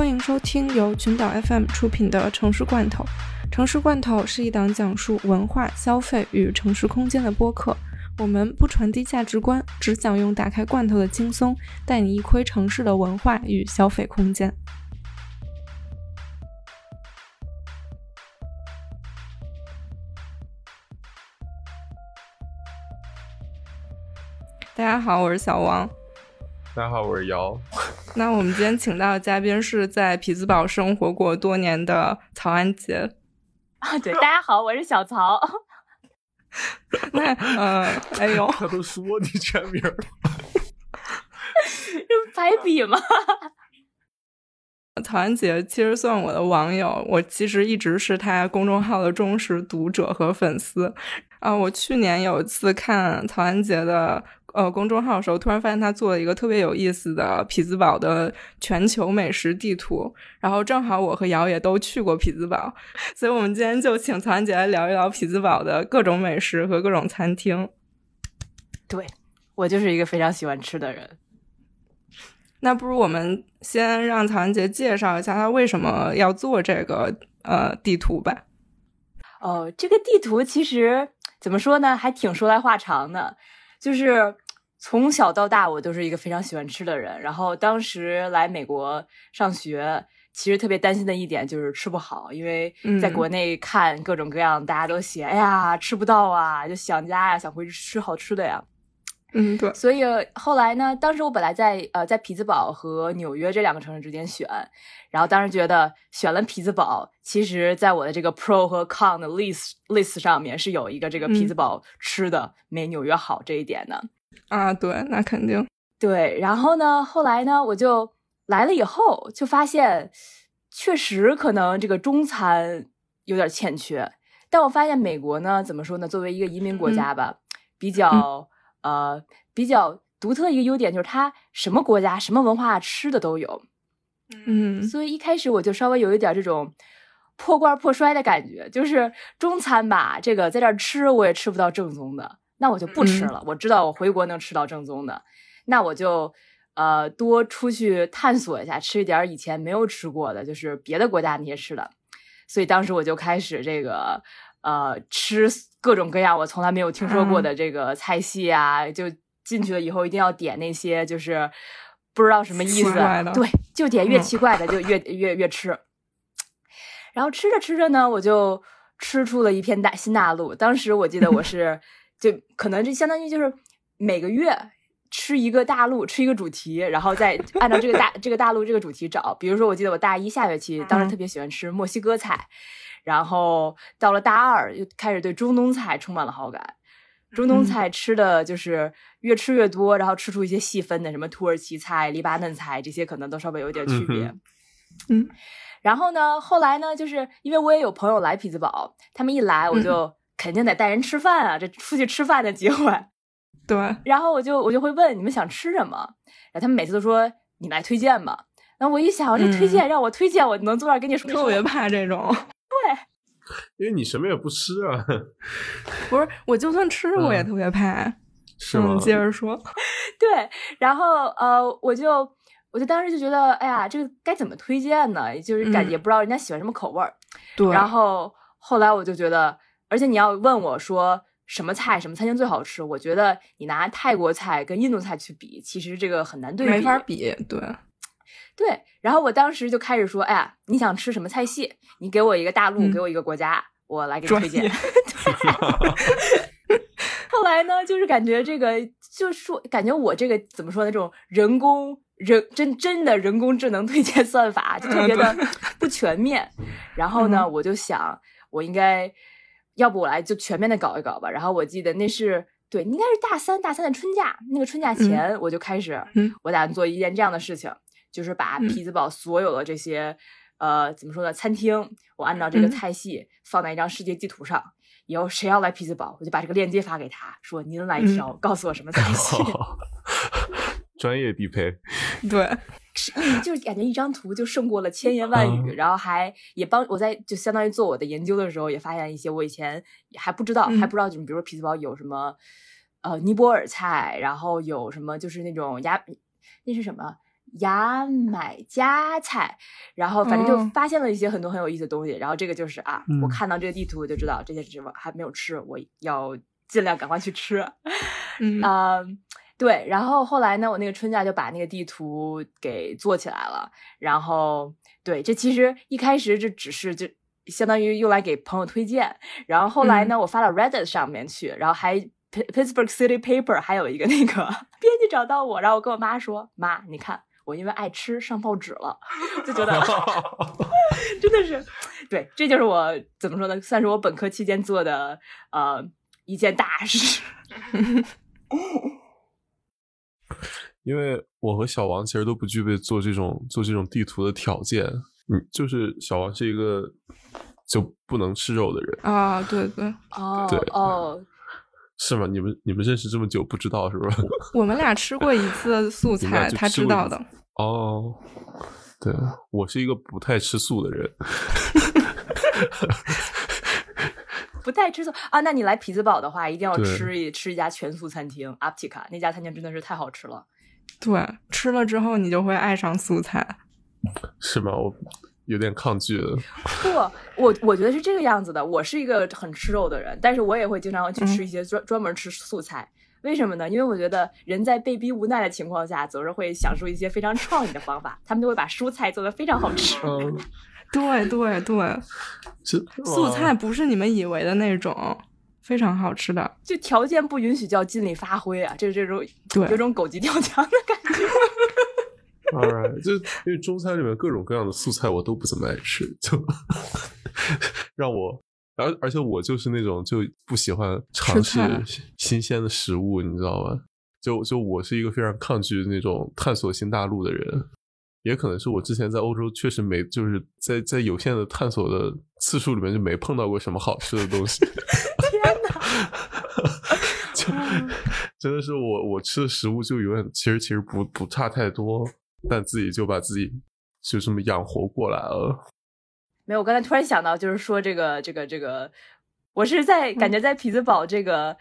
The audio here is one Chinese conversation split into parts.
欢迎收听由群岛 FM 出品的《城市罐头》。《城市罐头》是一档讲述文化、消费与城市空间的播客。我们不传递价值观，只想用打开罐头的轻松，带你一窥城市的文化与消费空间。大家好，我是小王。大家好，我是姚。那我们今天请到的嘉宾是在匹兹堡生活过多年的曹安杰。啊，对，大家好，我是小曹。那，呃，哎呦，他都说你全名了，这白笔吗？曹安杰其实算我的网友，我其实一直是他公众号的忠实读者和粉丝。啊，我去年有一次看曹安杰的。呃，公众号的时候，突然发现他做了一个特别有意思的匹兹堡的全球美食地图，然后正好我和瑶也都去过匹兹堡，所以我们今天就请曹安姐来聊一聊匹兹堡的各种美食和各种餐厅。对我就是一个非常喜欢吃的人。那不如我们先让曹安杰介绍一下他为什么要做这个呃地图吧。哦，这个地图其实怎么说呢，还挺说来话长的。就是从小到大，我都是一个非常喜欢吃的人。然后当时来美国上学，其实特别担心的一点就是吃不好，因为在国内看各种各样，大家都写，哎呀，吃不到啊，就想家呀，想回去吃好吃的呀。嗯，对。所以后来呢，当时我本来在呃在匹兹堡和纽约这两个城市之间选，然后当时觉得选了匹兹堡，其实在我的这个 pro 和 con 的 list list 上面是有一个这个匹兹堡吃的没纽约好这一点的。啊，对，那肯定。对，然后呢，后来呢，我就来了以后就发现，确实可能这个中餐有点欠缺。但我发现美国呢，怎么说呢？作为一个移民国家吧，比较。呃，比较独特的一个优点就是它什么国家、什么文化吃的都有，嗯，所以一开始我就稍微有一点这种破罐破摔的感觉，就是中餐吧，这个在这儿吃我也吃不到正宗的，那我就不吃了。我知道我回国能吃到正宗的，那我就呃多出去探索一下，吃一点以前没有吃过的，就是别的国家那些吃的。所以当时我就开始这个。呃，吃各种各样我从来没有听说过的这个菜系啊，就进去了以后一定要点那些就是不知道什么意思，对，就点越奇怪的就越越越吃。然后吃着吃着呢，我就吃出了一片大新大陆。当时我记得我 是就可能这相当于就是每个月吃一个大陆，吃一个主题，然后再按照这个大这个大陆这个主题找。比如说，我记得我大一下学期当时特别喜欢吃墨西哥菜。然后到了大二，又开始对中东菜充满了好感。中东菜吃的就是越吃越多，然后吃出一些细分的，什么土耳其菜、黎巴嫩菜这些，可能都稍微有点区别。嗯，然后呢，后来呢，就是因为我也有朋友来匹兹堡，他们一来，我就肯定得带人吃饭啊，这出去吃饭的机会。对。然后我就我就会问你们想吃什么，然后他们每次都说你来推荐吧。然后我一想，这推荐让我推荐，我能坐那儿跟你说。特别怕这种。因为你什么也不吃啊，不是，我就算吃我也特别怕。是吗？接着说，对，然后呃，我就我就当时就觉得，哎呀，这个该怎么推荐呢？就是感也不知道人家喜欢什么口味儿。对。然后后来我就觉得，而且你要问我说什么菜、什么餐厅最好吃，我觉得你拿泰国菜跟印度菜去比，其实这个很难对比，没法比。对。对，然后我当时就开始说，哎呀，你想吃什么菜系？你给我一个大陆，给我一个国家，我来给你推荐。后来呢，就是感觉这个，就说感觉我这个怎么说呢？这种人工人真真的人工智能推荐算法就特别的不全面。然后呢，我就想，我应该要不我来就全面的搞一搞吧。然后我记得那是对，应该是大三大三的春假，那个春假前我就开始，我打算做一件这样的事情。就是把匹兹堡所有的这些，呃，怎么说呢？餐厅，我按照这个菜系放在一张世界地图上。以后谁要来匹兹堡，我就把这个链接发给他，说您来挑，告诉我什么菜系。专业必配。对，一就是感觉一张图就胜过了千言万语，然后还也帮我在就相当于做我的研究的时候，也发现一些我以前还不知道，还不知道，就比如说匹兹堡有什么，呃，尼泊尔菜，然后有什么就是那种鸭，那是什么？牙买加菜，然后反正就哦发现了一些很多很有意思的东西。然后这个就是啊，嗯我看到这个地图我就知道这些什么还没有吃，我要尽量赶快去吃。嗯啊、对，然后后来呢，我那个春假就把那个地图给做起来了。然后，对，这其实一开始这只是就相当于用来给朋友推荐。然后后来呢，我发到 Reddit 上面去，然后还 Pittsburgh City Paper 还有一个那个 编辑找到我，然后我跟我妈说：“妈，你看我因为爱吃上报纸了。”就觉得 真的是，对，这就是我怎么说呢，算是我本科期间做的呃一件大事。因为我和小王其实都不具备做这种做这种地图的条件。嗯，就是小王是一个就不能吃肉的人，啊，对对，哦对哦，是吗？你们你们认识这么久不知道是吧？我们俩吃过一次素 菜，他知道的。哦，对，我是一个不太吃素的人。不太吃素啊。那你来匹兹堡的话，一定要吃一吃一家全素餐厅 Aptica，那家餐厅真的是太好吃了。对，吃了之后你就会爱上素菜。是吗？我有点抗拒了。不，我我觉得是这个样子的。我是一个很吃肉的人，但是我也会经常去吃一些专、专门吃素菜。为什么呢？因为我觉得人在被逼无奈的情况下，总是会想出一些非常创意的方法。他们就会把蔬菜做的非常好吃。嗯，对 对对，素菜不是你们以为的那种，非常好吃的。就条件不允许就要尽力发挥啊！这这种对有种狗急跳墙的感觉。All right，就因为中餐里面各种各样的素菜我都不怎么爱吃，就 让我，而而且我就是那种就不喜欢尝试新鲜的食物，你知道吗？就就我是一个非常抗拒那种探索新大陆的人，也可能是我之前在欧洲确实没就是在在有限的探索的次数里面就没碰到过什么好吃的东西。天哪！就真的是我我吃的食物就永远其实其实不不差太多，但自己就把自己就这么养活过来了。没有，我刚才突然想到，就是说这个这个这个，我是在感觉在匹兹堡这个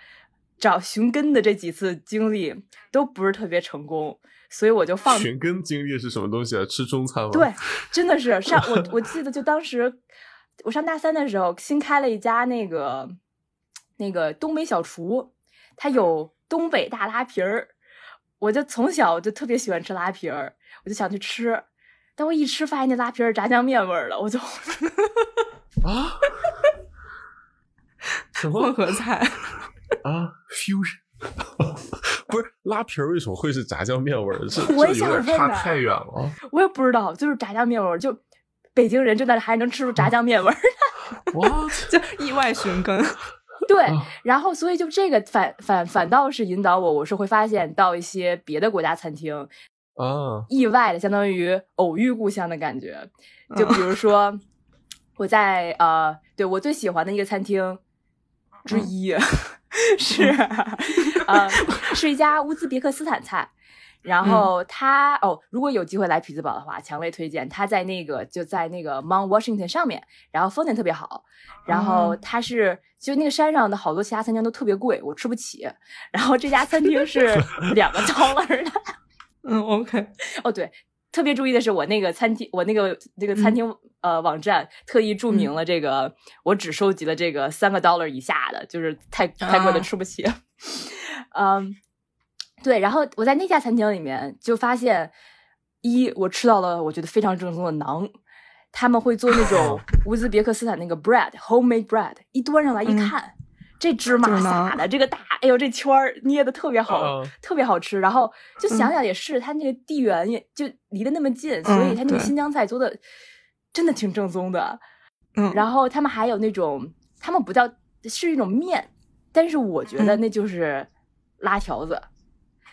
找寻根的这几次经历都不是特别成功，所以我就放寻根经历是什么东西啊？吃中餐吗？对，真的是 上我我记得就当时我上大三的时候，新开了一家那个那个东北小厨，它有东北大拉皮儿，我就从小就特别喜欢吃拉皮儿，我就想去吃，但我一吃发现那拉皮儿炸酱面味儿了，我就 啊，什混么合菜，啊？fusion 不是拉皮儿为什么会是炸酱面味儿？是我也差太远了。我也不知道，就是炸酱面味儿，就北京人真的还能吃出炸酱面味儿。What？就意外寻根。对啊，然后所以就这个反反反倒是引导我，我是会发现到一些别的国家餐厅，啊，意外的相当于偶遇故乡的感觉。就比如说我在呃，对我最喜欢的一个餐厅之一、是呃是一家乌兹别克斯坦菜。然后它、哦，如果有机会来匹兹堡的话，强烈推荐。它在那个就在那个 Mount Washington 上面，然后风景特别好。然后哦它是就那个山上的好多其他餐厅都特别贵，我吃不起。然后这家餐厅是 两个 dollar 的。嗯，OK，哦，对，特别注意的是，我那个餐厅，我那个那个餐厅、呃网站特意注明了这个，我只收集了这个三个 dollar 以下的，就是太太贵的啊。吃不起。嗯，对，然后我在那家餐厅里面就发现，一我吃到了我觉得非常正宗的馕。他们会做那种 乌兹别克斯坦那个 bread homemade bread，一端上来一嗯。看，这芝麻就是撒的这个大，哎呦这圈儿捏的特别好，啊特别好吃。然后就想嗯想也是，它那个地缘也就离得那么近，所以它那个新疆菜做的真的挺正宗的。嗯，然后他们还有那种，他们不叫是一种面，但是我觉得嗯那就是拉条子。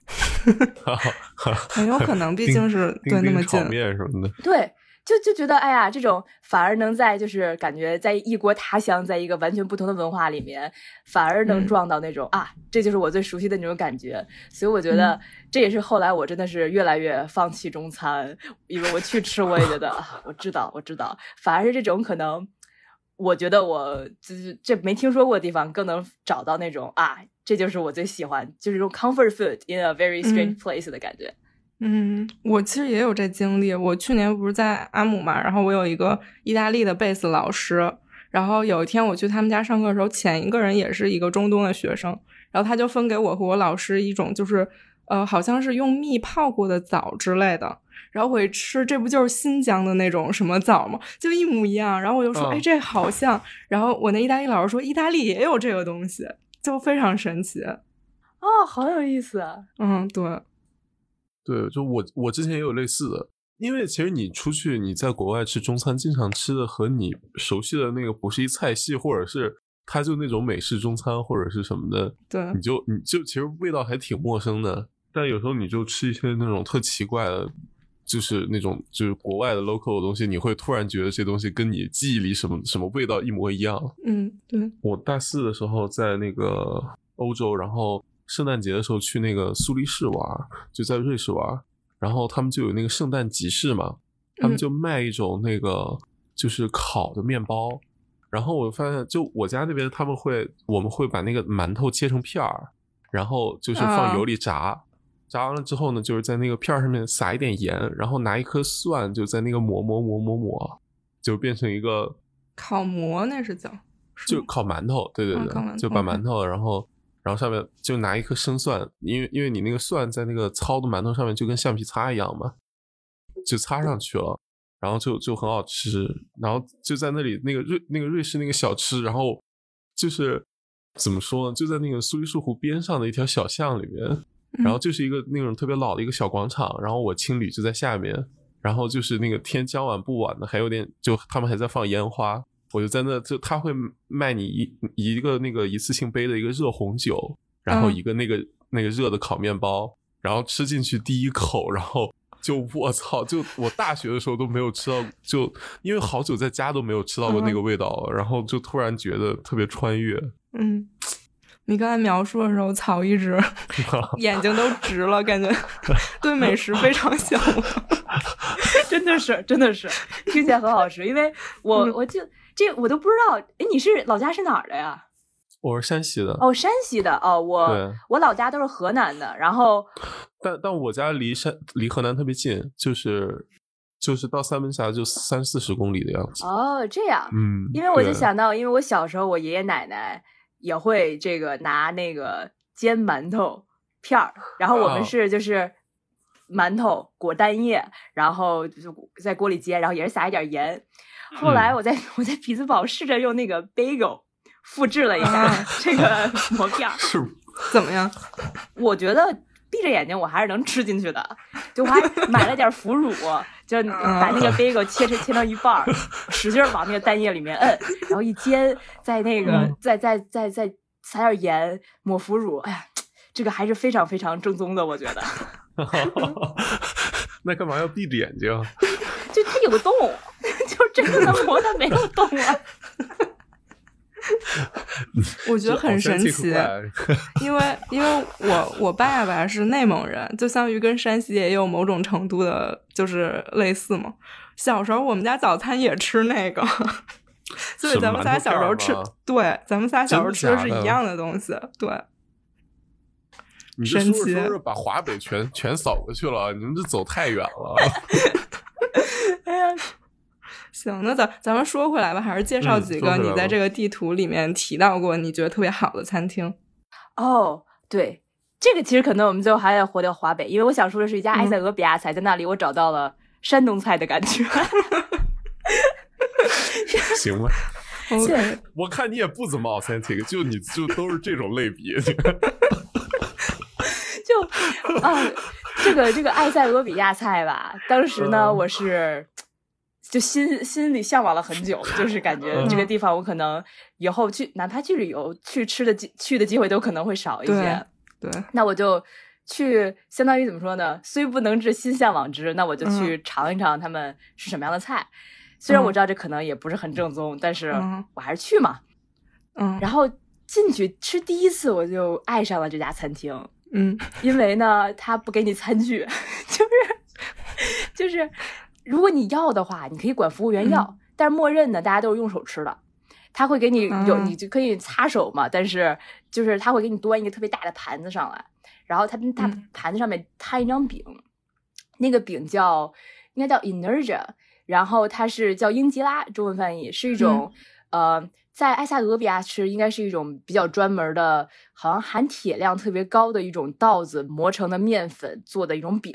很有可能，毕竟是 对那么近。面什么的。对，就就觉得哎呀，这种反而能在就是感觉在异国他乡，在一个完全不同的文化里面，反而能嗯撞到那种、啊，这就是我最熟悉的那种感觉。所以我觉得嗯这也是后来我真的是越来越放弃中餐，因为我去吃我也觉得啊，我知道我知道，反而是这种可能。我觉得我就是这没听说过的地方，更能找到那种啊，这就是我最喜欢，就是这种 comfort food in a very strange 嗯 place 的感觉。嗯，我其实也有这经历。我去年不是在阿姆嘛，然后我有一个意大利的贝斯老师，然后有一天我去他们家上课的时候，前一个人也是一个中东的学生，然后他就分给我和我老师一种就是呃，好像是用蜜泡过的枣之类的。然后我一吃，这不就是新疆的那种什么枣吗？就一模一样。然后我就说，哎，这好像。然后我那意大利老师说，意大利也有这个东西，就非常神奇。哦，好有意思。嗯，对。对，就我我之前也有类似的，因为其实你出去你在国外吃中餐，经常吃的和你熟悉的那个不是一菜系，或者是它就那种美式中餐或者是什么的，对，你就你就其实味道还挺陌生的。但有时候你就吃一些那种特奇怪的，就是那种就是国外的 local 的东西，你会突然觉得这东西跟你记忆里什么什么味道一模一样。嗯，对。我大四的时候在那个欧洲，然后。圣诞节的时候去那个苏黎世玩，就在瑞士玩，然后他们就有那个圣诞集市嘛，他们就卖一种那个就是烤的面包，然后我发现就我家那边他们会我们会把那个馒头切成片儿，然后就是放油里炸，炸完了之后呢，就是在那个片儿上面撒一点盐，然后拿一颗蒜就在那个磨磨磨磨磨，就变成一个烤馍，那是叫就烤馒头，对对对，就把馒头然后。然后上面就拿一颗生蒜，因为因为你那个蒜在那个糙的馒头上面就跟橡皮擦一样嘛，就擦上去了，然后就就很好吃。然后就在那里那个瑞那个瑞士那个小吃，然后就是怎么说呢？就在那个苏黎世湖边上的一条小巷里面，然后就是一个那种特别老的一个小广场。然后我青旅就在下面，然后就是那个天将晚不晚的，还有点就他们还在放烟花。我就在那，就他会卖你一一个那个一次性杯的一个热红酒，然后一个那个那个热的烤面包，然后吃进去第一口，然后就我操，就我大学的时候都没有吃到，就因为好久在家都没有吃到过那个味道，然后就突然觉得特别穿越。嗯，你刚才描述的时候，草一直 眼睛都直了，感觉 对美食非常向往，真的是真的是听起来很好吃，因为我我就。这我都不知道，哎，你是老家是哪儿的呀？我是山西的。哦，山西的哦，我我老家都是河南的，然后，但但我家离山离河南特别近，就是就是到三门峡就三四十公里的样子。哦，这样，嗯，因为我就想到，因为我小时候我爷爷奶奶也会这个拿那个煎馒头片儿，然后我们是就是馒头裹蛋液，然后就在锅里煎，然后也是撒一点盐。后来我在我在匹兹堡试着用那个 bagel 复制了一下这个馍片儿，是怎么样？我觉得闭着眼睛我还是能吃进去的。就我还买了点腐乳，就把那个 bagel 切成切成一半儿，使劲往那个蛋液里面摁，然后一煎，再那个再再再再撒点盐，抹腐乳。哎呀，这个还是非常非常正宗的，我觉得。那干嘛要闭着眼睛？就它有个洞。就这个馍它没有动啊，我觉得很神奇，因为因为我我爸爸是内蒙人，就相当于跟山西也有某种程度的，就是类似嘛。小时候我们家早餐也吃那个，所以咱们仨小时候吃，对，咱们仨小时候吃的是一样的东西，对。神奇说着说着把华北全全扫过去了，你们这走太远了。哎呀。行，那咱咱们说回来吧，还是介绍几个你在这个地图里面提到过你觉得特别好的餐厅。哦，对，这个其实可能我们最后还得回到华北，因为我想说的是一家埃塞俄比亚菜，在那里我找到了山东菜的感觉。行吧，对，我看你也不怎么 authentic，就你就都是这种类比。就啊，这个这个埃塞俄比亚菜吧，当时呢，我是。就心心里向往了很久，就是感觉这个地方我可能以后去，哪怕去旅游去吃的机去的机会都可能会少一些。对，那我就去，相当于怎么说呢？虽不能至，心向往之。那我就去尝一尝他们是什么样的菜。虽然我知道这可能也不是很正宗，但是我还是去嘛。嗯。然后进去吃第一次，我就爱上了这家餐厅。嗯，因为呢，他不给你餐具，就 是就是。如果你要的话，你可以管服务员要，但是默认呢，大家都是用手吃的。他会给你有，你就可以擦手嘛，但是就是他会给你端一个特别大的盘子上来，然后他他盘子上面摊一张饼，那个饼叫应该叫 Energia，然后它是叫英吉拉，中文翻译是一种、呃，在埃塞俄比亚吃应该是一种比较专门的，好像含铁量特别高的一种稻子磨成的面粉做的一种饼。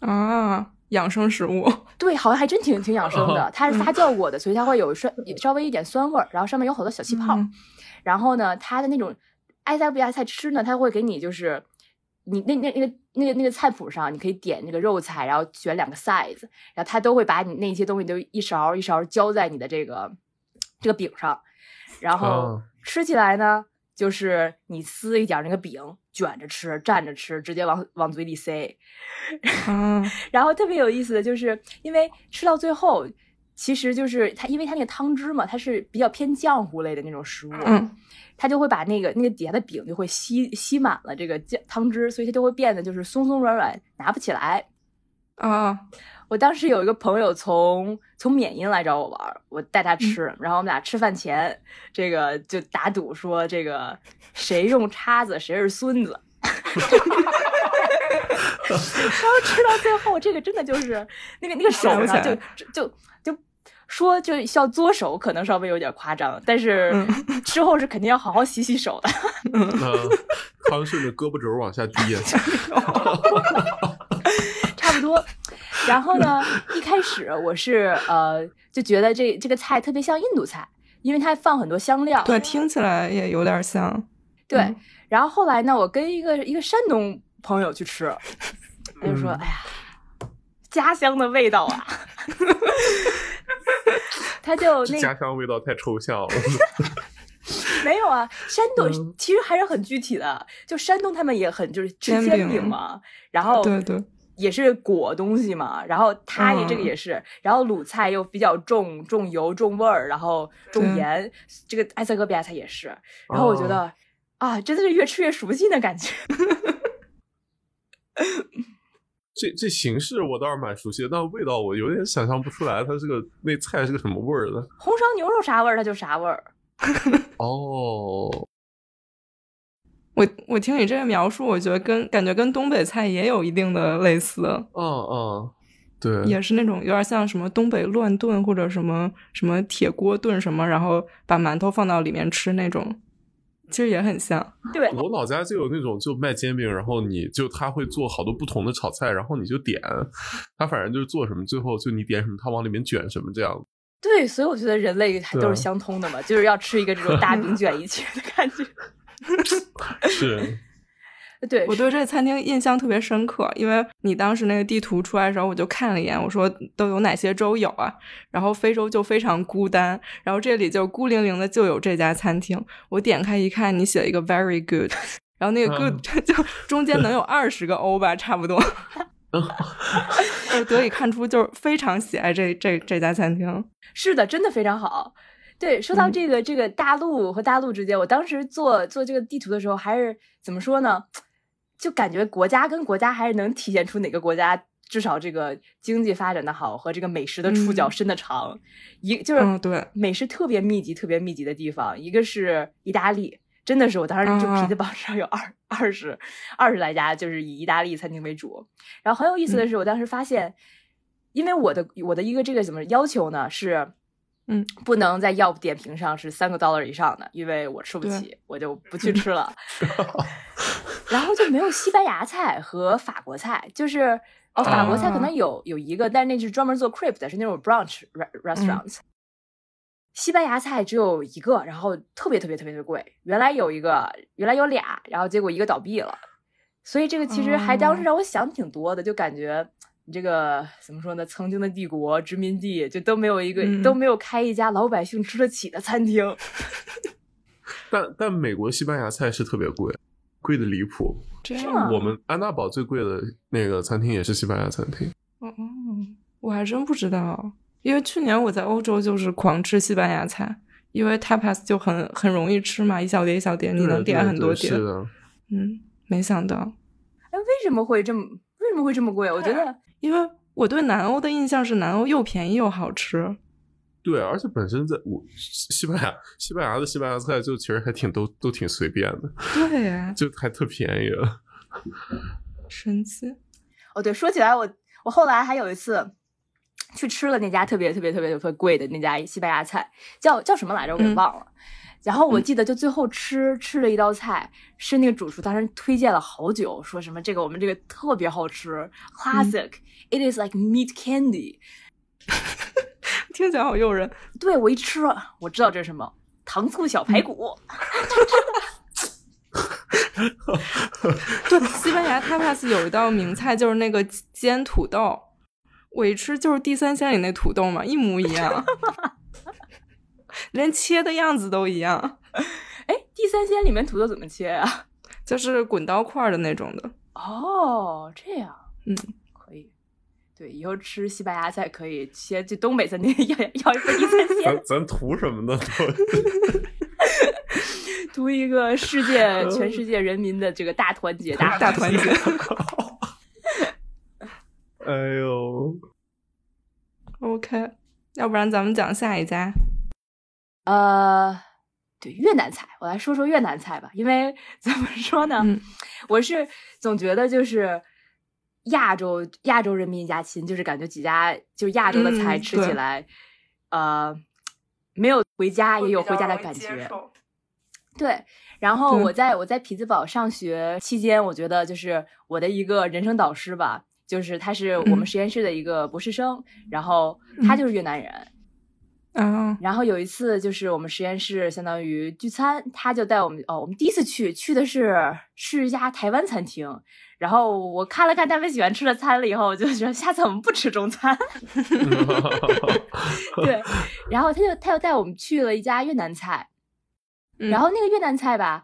啊，养生食物。对，好像还真挺挺养生的。它是发酵过的，所以它会有酸，稍微一点酸味儿，然后上面有好多小气泡。嗯然后呢，它的那种爱塞俄比亚菜吃呢，它会给你就是你那那那个那个那个菜谱上，你可以点那个肉菜，然后选两个 size，然后它都会把你那些东西都一勺一勺浇在你的这个这个饼上，然后啊吃起来呢，就是你撕一点那个饼卷着吃，蘸着吃，直接往往嘴里塞。啊，然后特别有意思的就是，因为吃到最后，其实就是它，因为它那个汤汁嘛，它是比较偏浆糊类的那种食物，嗯，它就会把那个那个底下的饼就会吸吸满了这个酱汤汁，所以它就会变得就是松松软软，拿不起来。啊，我当时有一个朋友从从缅因来找我玩，我带他吃，然后我们俩吃饭前，这个就打赌说这个谁用叉子谁是孙子。然后吃到最后，这个真的就是那个那个手上就就就就说就要作手，可能稍微有点夸张，但是嗯 之后是肯定要好好洗洗手的。那汤顺着胳膊肘往下滴，差不多。然后呢，一开始我是呃就觉得这这个菜特别像印度菜，因为它放很多香料。对，听起来也有点像。对嗯然后后来呢，我跟一个一个山东朋友去吃，他就说：“嗯哎呀，家乡的味道啊！”他就那家乡味道太抽象了。没有啊，山东嗯其实还是很具体的，就山东他们也很就是吃煎饼嘛，然后对对，也是裹东西嘛，然后它也这个嗯也是，然后鲁菜又比较重重油重味儿，然后重盐，这个埃塞俄比亚菜也是，然后我觉哦得、啊，真的是越吃越熟悉的感觉。这这形式我倒是蛮熟悉的，但味道我有点想象不出来，它这个那菜是个什么味儿的。红烧牛肉啥味儿，它就啥味儿。哦，我我听你这个描述，我觉得跟感觉跟东北菜也有一定的类似，嗯嗯，对，也是那种有点像什么东北乱炖或者什么什么铁锅炖什么，然后把馒头放到里面吃那种，其实也很像。对，我老家就有那种就卖煎饼，然后你就他会做好多不同的炒菜，然后你就点，他反正就是做什么，最后就你点什么，他往里面卷什么这样。对，所以我觉得人类还都是相通的嘛，就是要吃一个这种大饼卷一切的感觉。是，对，我对这个餐厅印象特别深刻，因为你当时那个地图出来的时候，我就看了一眼，我说都有哪些州有啊？然后非洲就非常孤单，然后这里就孤零零的就有这家餐厅。我点开一看，你写了一个 very good，然后那个 good 就中间能有二十个 O 吧，差不多。就得以看出，就是非常喜爱这这这家餐厅。是的，真的非常好。对，说到嗯这个、这个大陆和大陆之间，我当时做做这个地图的时候，还是怎么说呢？就感觉国家跟国家还是能体现出哪个国家至少这个经济发展的好和这个美食的触角嗯伸的长。一就是嗯对美食特别密集、特别密集的地方，一个是意大利，真的是我当时就啊皮子榜上有二二十二十来家，就是以意大利餐厅为主。然后很有意思的是，我当时发现，因为我的我的一个这个怎么要求呢是。嗯，不能在药点评上是三个 dollar 以上的，因为我吃不起，我就不 去吃了。然后就没有西班牙菜和法国菜，就是哦，法国菜可能有有一个，但是那是专门做 crepe 的，是那种 brunch re- restaurant。西班牙菜只有一个，然后特别特别特别的贵。原来有一个，原来有俩，然后结果一个倒闭了。所以这个其实还当时让我想挺多的，就感觉你这个怎么说呢？曾经的帝国殖民地就都没有一个、嗯都没有开一家老百姓吃得起的餐厅。但但美国西班牙菜是特别贵，贵的离谱。这是吗样我们安娜堡最贵的那个餐厅也是西班牙餐厅。哦，我还真不知道，因为去年我在欧洲就是狂吃西班牙菜，因为 tapas 就很很容易吃嘛，一小碟一小碟，你能点很多碟。是的，嗯，没想到，哎，为什么会这么为什么会这么贵？我觉得因为我对南欧的印象是南欧又便宜又好吃。对，而且本身在我西班牙，西班牙的西班牙菜就其实还挺都都挺随便的，对，就还特便宜了。神奇。哦，对，说起来我我后来还有一次去吃了那家特别特别特别特别贵的那家西班牙菜，叫叫什么来着？我给忘了。然后我记得就最后吃吃了一道菜，是那个主厨当时推荐了好久，说什么这个我们这个特别好吃，classic，it is like meat candy，听起来好诱人。对我一吃，我知道这是什么，糖醋小排骨。对，西班牙 tapas 有一道名菜就是那个煎土豆，我一吃就是地三鲜里那土豆嘛，一模一样，连切的样子都一样。哎，地三鲜里面土豆怎么切啊？就是滚刀块的那种的。哦，这样，嗯。对，以后吃西班牙菜可以先去东北餐厅 要要一份地三鲜。咱咱图什么呢？图一个世界，全世界人民的这个大团结，大大团结。哎呦，OK，要不然咱们讲下一家。呃，对越南菜，我来说说越南菜吧。因为怎么说呢，我是总觉得就是亚洲亚洲人民一家亲，就是感觉几家就亚洲的菜吃起来，呃，没有回家也有回家的感觉。对，然后我在我在匹兹堡上学期间，我觉得就是我的一个人生导师吧，就是他是我们实验室的一个博士生，然后他就是越南人，嗯，然后有一次就是我们实验室相当于聚餐，他就带我们哦，我们第一次去去的是是一家台湾餐厅，然后我看了看他们喜欢吃的餐了以后，我就觉得下次我们不吃中餐，对，然后他就他又带我们去了一家越南菜。然后那个越南菜吧，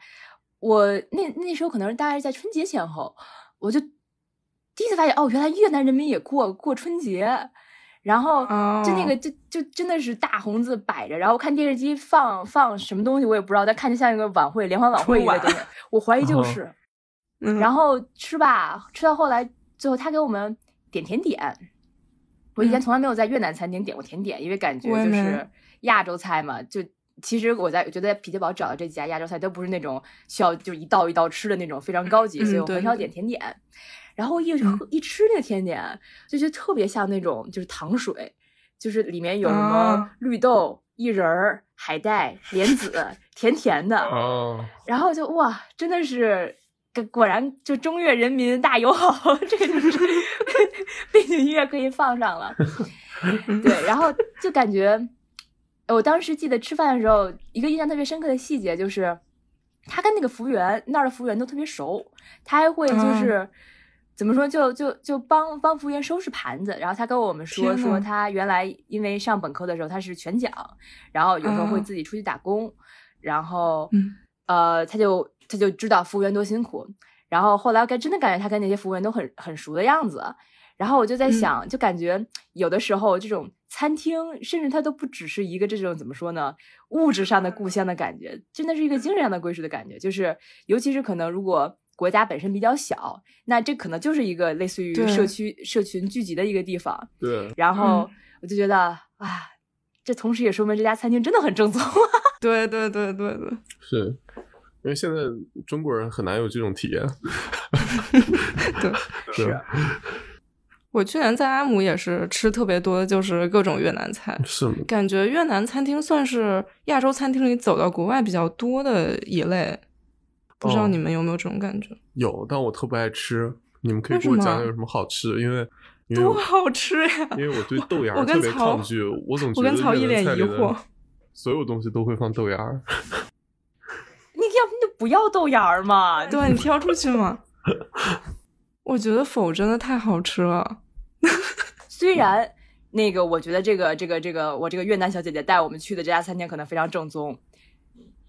我那那时候可能是大概是在春节前后，我就第一次发现哦，原来越南人民也过过春节。然后就那个就就真的是大红字摆着，然后看电视机放放什么东西我也不知道，但看着像一个晚会联欢晚会一样的，我怀疑就是。然后吃吧，吃到后来最后他给我们点甜点，我以前从来没有在越南餐厅点过甜点，因为感觉就是亚洲菜嘛，就。其实我在我觉得在匹兹堡找的这几家亚洲菜都不是那种需要就一道一道吃的那种非常高级，所以我很少点甜点。然后一喝一吃那个甜点，就觉得特别像那种就是糖水，就是里面有什么绿豆、薏仁儿、海带、莲子，甜甜的。哦。然后就哇，真的是果然就中越人民大友好，这个就是 背景音乐可以放上了。对，然后就感觉。我当时记得吃饭的时候，一个印象特别深刻的细节就是，他跟那个服务员那儿的服务员都特别熟，他还会就是怎么说，就就就帮帮服务员收拾盘子。然后他跟我们说说，他原来因为上本科的时候他是全奖，然后有时候会自己出去打工，然后呃，他就他就知道服务员多辛苦。然后后来感真的感觉他跟那些服务员都很很熟的样子。然后我就在想，就感觉有的时候这种餐厅，甚至它都不只是一个这种怎么说呢，物质上的故乡的感觉，真的是一个精神上的归属的感觉。就是，尤其是可能如果国家本身比较小，那这可能就是一个类似于社区社群聚集的一个地方。对。然后我就觉得啊，这同时也说明这家餐厅真的很正宗。对对对对对。是，因为现在中国人很难有这种体验。对，是。我去年在阿姆也是吃特别多，就是各种越南菜。是，感觉越南餐厅算是亚洲餐厅里走到国外比较多的一类。不知道你们有没有这种感觉？有，但我特不爱吃。你们可以给我讲讲有什么好吃的？因为 多好吃呀！因为我对豆芽特别抗拒，我总觉得我跟曹一脸疑惑，所有东西都会放豆芽。你要不就不要豆芽嘛？对你挑出去嘛。我觉得否真的太好吃了，虽然那个我觉得这个这个这个我这个越南小姐姐带我们去的这家餐厅可能非常正宗，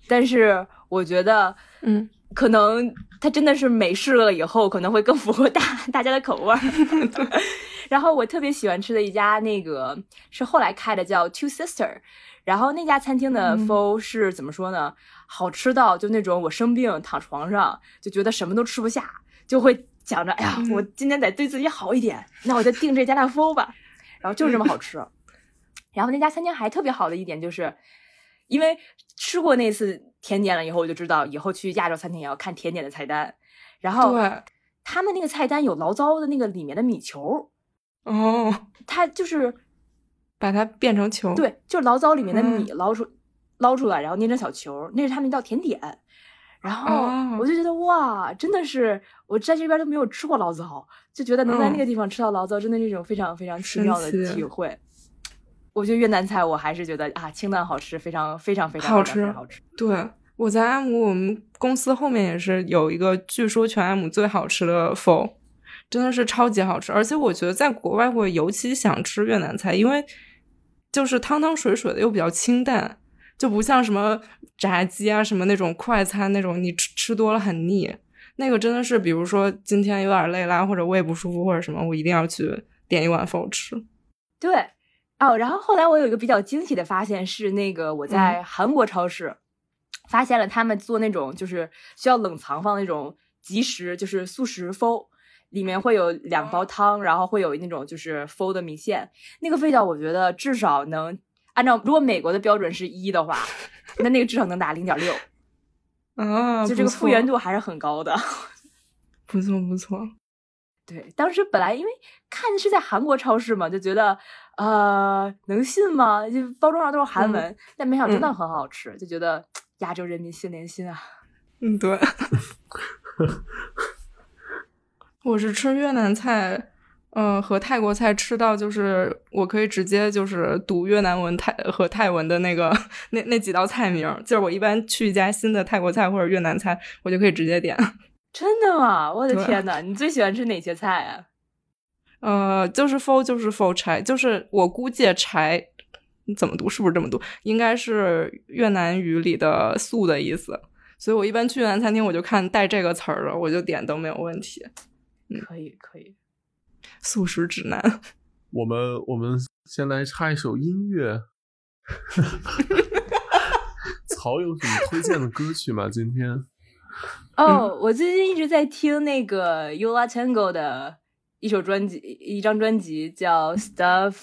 但是我觉得嗯，可能它真的是美式了以后可能会更符合大 大家的口味儿。然后我特别喜欢吃的一家那个是后来开的叫 Two Sister，然后那家餐厅的 fo 是怎么说呢？好吃到就那种我生病躺床上就觉得什么都吃不下，就会。想着，哎呀，我今天得对自己好一点，那我就订这家的 fo 吧。然后就是这么好吃。然后那家餐厅还特别好的一点就是，因为吃过那次甜点了以后，我就知道以后去亚洲餐厅也要看甜点的菜单。然后，他们那个菜单有醪糟的那个里面的米球，哦，它就是把它变成球。，对，就是醪糟里面的嗯米捞出、捞出来，然后捏成小球，那是他们一道甜点。然后哦我就觉得哇，真的是我在这边都没有吃过醪糟，就觉得能在那嗯个地方吃到醪糟，真的是一种非常非常奇妙的体会。我觉得越南菜我还是觉得啊，清淡好吃，非常非常非常好吃。对，我在阿姆，我们公司后面也是有一个，据说全阿姆最好吃的否，真的是超级好吃。而且我觉得在国外会尤其想吃越南菜，因为就是汤汤水水的，又比较清淡，就不像什么炸鸡啊什么那种快餐那种，你吃吃多了很腻。那个真的是，比如说今天有点累啦，或者胃不舒服或者什么，我一定要去点一碗否吃。对，哦，然后后来我有一个比较惊喜的发现是，那个我在韩国超市、发现了他们做那种就是需要冷藏放那种即食，就是速食麸，里面会有两包汤，然后会有那种就是麸的米线，那个味道我觉得至少能按照如果美国的标准是一的话，那那个至少能打零点六，啊，就这个复原度还是很高的。不错不错。对，当时本来因为看是在韩国超市嘛，就觉得呃能信吗？就包装上都是韩文，但没想到真的嗯很好吃，就觉得亚洲人民心连心啊。嗯，对。我是吃越南菜，呃，和泰国菜吃到就是我可以直接就是读越南文泰和泰文的那个那那几道菜名，就是我一般去一家新的泰国菜或者越南菜，我就可以直接点。真的吗？我的天呐，你最喜欢吃哪些菜啊？呃，就是 for 就是 for 柴，就是我估计柴怎么读是不是这么读？应该是越南语里的素的意思。所以我一般去越南餐厅，我就看带这个词儿的，我就点都没有问题。嗯可以，可以。素食指南。我们我们先来插一首音乐。曹有什么推荐的歌曲吗？今天哦，我最近一直在听那个 Yula Tango 的一首专辑，一张专辑叫 Stuff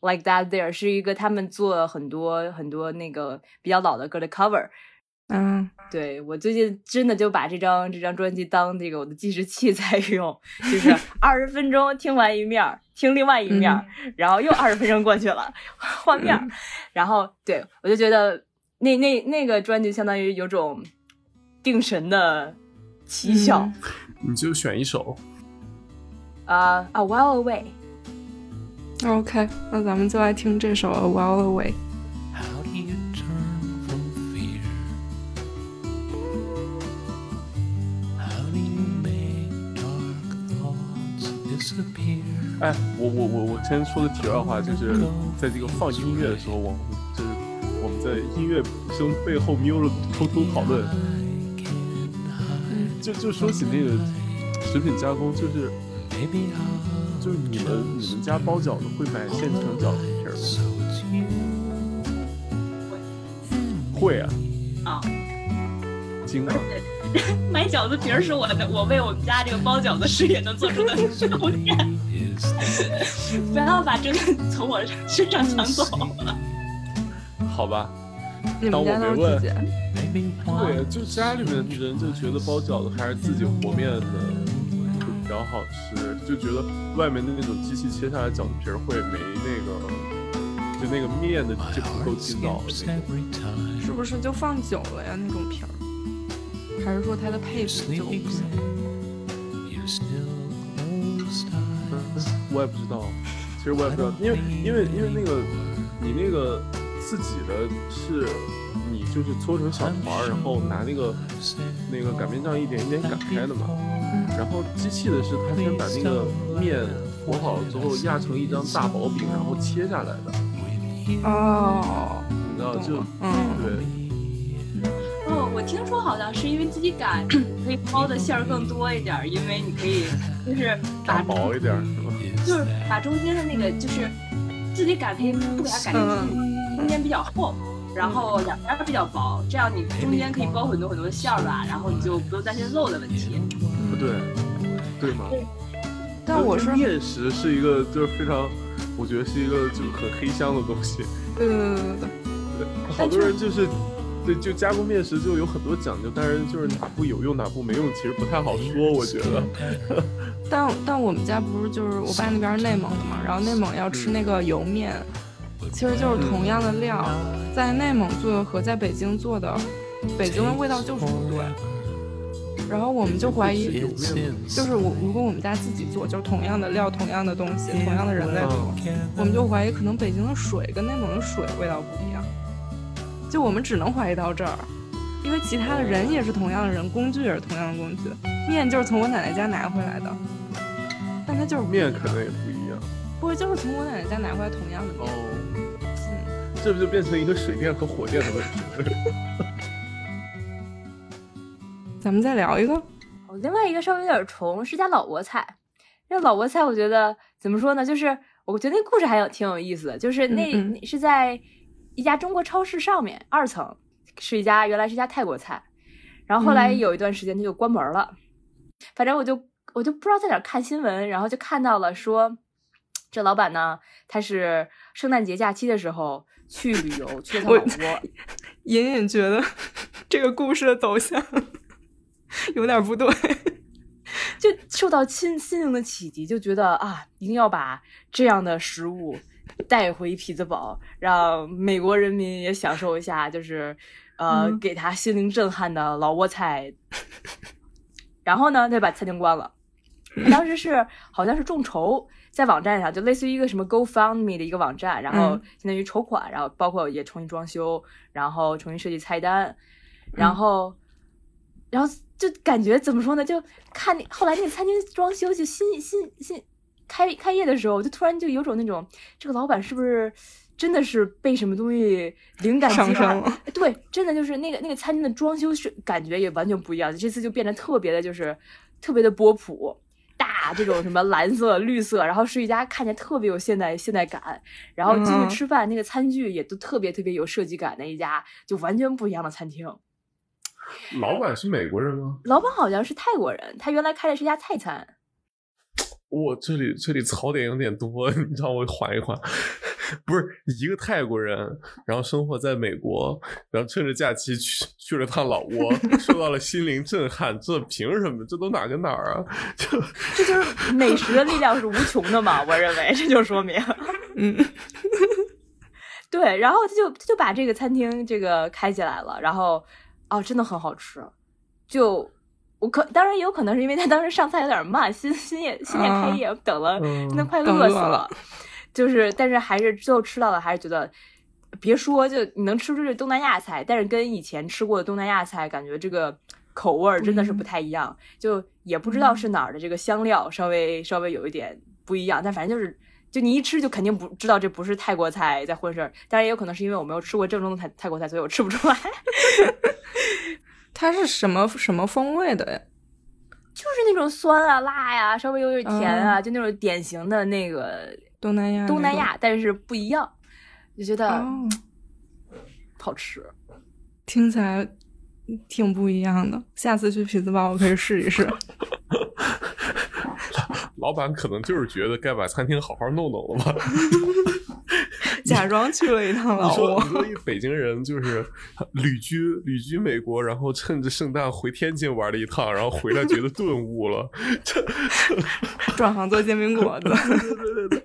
Like That There，是一个他们做很多很多那个比较老的歌的 cover。嗯，对我最近真的就把这张这张专辑当这个我的计时器在用，就是 二十分钟听完一面儿，听另外一面儿，然后又二十分钟过去了，换面儿，然后对我就觉得那那那个专辑相当于有种定神的奇效嗯。你就选一首。啊啊、A While Away。OK，那咱们就来听这首《A While Away》。How do you turn from fear? How do you make dark thoughts disappear? 哎，我我我我先说个题外话，就是在这个放音乐的时候，我就是我们在音乐声背后瞄了偷偷讨论.就就说起那个食品加工，就是就是你们你们家包饺子会买现成饺子皮儿吗.会啊，啊，经常。买饺子皮儿是我的，我为我们家这个包饺子事业能做出的贡献。Is that 不要把这个从我身上抢走。好吧，你们家都是自己？maybe 对就家里面人就觉得包饺子还是自己和面的较好吃，就觉得外面的那种机器切下来饺子皮儿会没那个，就那个面的就不够筋道 skips 那种。是不是就放久了呀？那种皮儿，还是说它的配置就不行.我也不知道，其实我也不知道，因为因为因为那个你那个自己的是，你就是搓成小团儿，然后拿那个那个擀面杖一点一点擀开的嘛。然后机器的是它先把那个面和好了之后压成一张大薄饼，然后切下来的，哦，你知道就嗯，对，哦，我听说好像是因为自己擀可以包的馅儿更多一点儿，因为你可以就是把薄一点儿是吧？就是把中间的那个就是自己擀可以不给它擀成嗯中间比较厚，然后两边儿比较薄，这样你中间可以包很多很多馅儿吧，然后你就不用担心漏的问题。不对，对吗？但我是面食是一个就是非常，我觉得是一个就是很黑箱的东西。对对对对对，对好多人就是对，就加工面食就有很多讲究，但是就是哪步有用哪步没用，其实不太好说，我觉得。但但我们家不是就是我爸那边是内蒙的嘛，然后内蒙要吃那个油面，其实就是同样的料，在内蒙做的和在北京做的，北京的味道就是不对。然后我们就怀疑，就是我如果我们家自己做，就是同样的料、同样的东西、同样的人在做，我们就怀疑可能北京的水跟内蒙的水味道不一样。就我们只能怀疑到这儿，因为其他的人也是同样的人，工具也是同样的工具，面就是从我奶奶家拿回来的，但它就是面可能也不一样。不是就是从我奶奶家拿回来同样的面。哦，嗯，这不就变成一个水电和火电的问题了？咱们再聊一个，哦，另外一个稍微有点重，是家老挝菜。这老挝菜，我觉得怎么说呢？就是我觉得那故事还有挺有意思的，就是那、嗯嗯是在一家中国超市上面二层，是一家原来是一家泰国菜，然后后来嗯有一段时间它就关门了。反正我就我就不知道在哪儿看新闻，然后就看到了说，这老板呢，他是圣诞节假期的时候去旅游去了老挝，隐隐觉得这个故事的走向有点不对。就受到心心灵的启迪，就觉得啊，一定要把这样的食物带回匹兹堡，让美国人民也享受一下，就是呃，嗯给他心灵震撼的老挝菜。然后呢，他就把餐厅关了。他当时是好像是众筹，在网站上，就类似于一个什么 GoFundMe 的一个网站，然后嗯相当于筹款，然后包括也重新装修，然后重新设计菜单，然后，然后就感觉怎么说呢？就看那后来那个餐厅装修就新新新开开业的时候，我就突然就有种那种这个老板是不是真的是被什么东西灵感激发上升？对，真的就是那个那个餐厅的装修是感觉也完全不一样，这次就变得特别的，就是特别的波普。大这种什么蓝色、绿色，然后是一家看起来特别有现代现代感，然后进嗯去吃饭，那个餐具也都特别特别有设计感的一家，就完全不一样的餐厅。老板是美国人吗？老板好像是泰国人，他原来开的是一家泰餐。我这里这里槽点有点多，你让我缓一缓。不是一个泰国人，然后生活在美国，然后趁着假期去去了趟老挝，受到了心灵震撼，这凭什么？这都哪跟哪儿啊？就这就是美食的力量是无穷的嘛？我认为这就说明，嗯，对。然后他就他就把这个餐厅这个开起来了，然后哦，真的很好吃。就我可当然也有可能是因为他当时上菜有点慢，新新业新业开业，等了嗯真的快饿死饿了就是，但是还是最后吃到的，还是觉得。别说，就你能吃出这东南亚菜，但是跟以前吃过的东南亚菜，感觉这个口味儿真的是不太一样。就也不知道是哪儿的这个香料稍微稍微有一点不一样，但反正就是，就你一吃就肯定不知道这不是泰国菜在混事儿。当然也有可能是因为我没有吃过正宗的泰泰国菜，所以我吃不出来。它是什么什么风味的呀？就是那种酸啊、辣呀、稍微有点甜啊，嗯就那种典型的那个东南亚？东南亚，但是不一样，就觉得哦，好吃。听起来挺不一样的。下次去匹兹堡我可以试一试。老板可能就是觉得该把餐厅好好弄弄了吧。假装去了一趟老挝，说你说一北京人就是旅居旅居美国，然后趁着圣诞回天津玩了一趟，然后回来觉得顿悟了，这 转行做煎饼果子。对对对，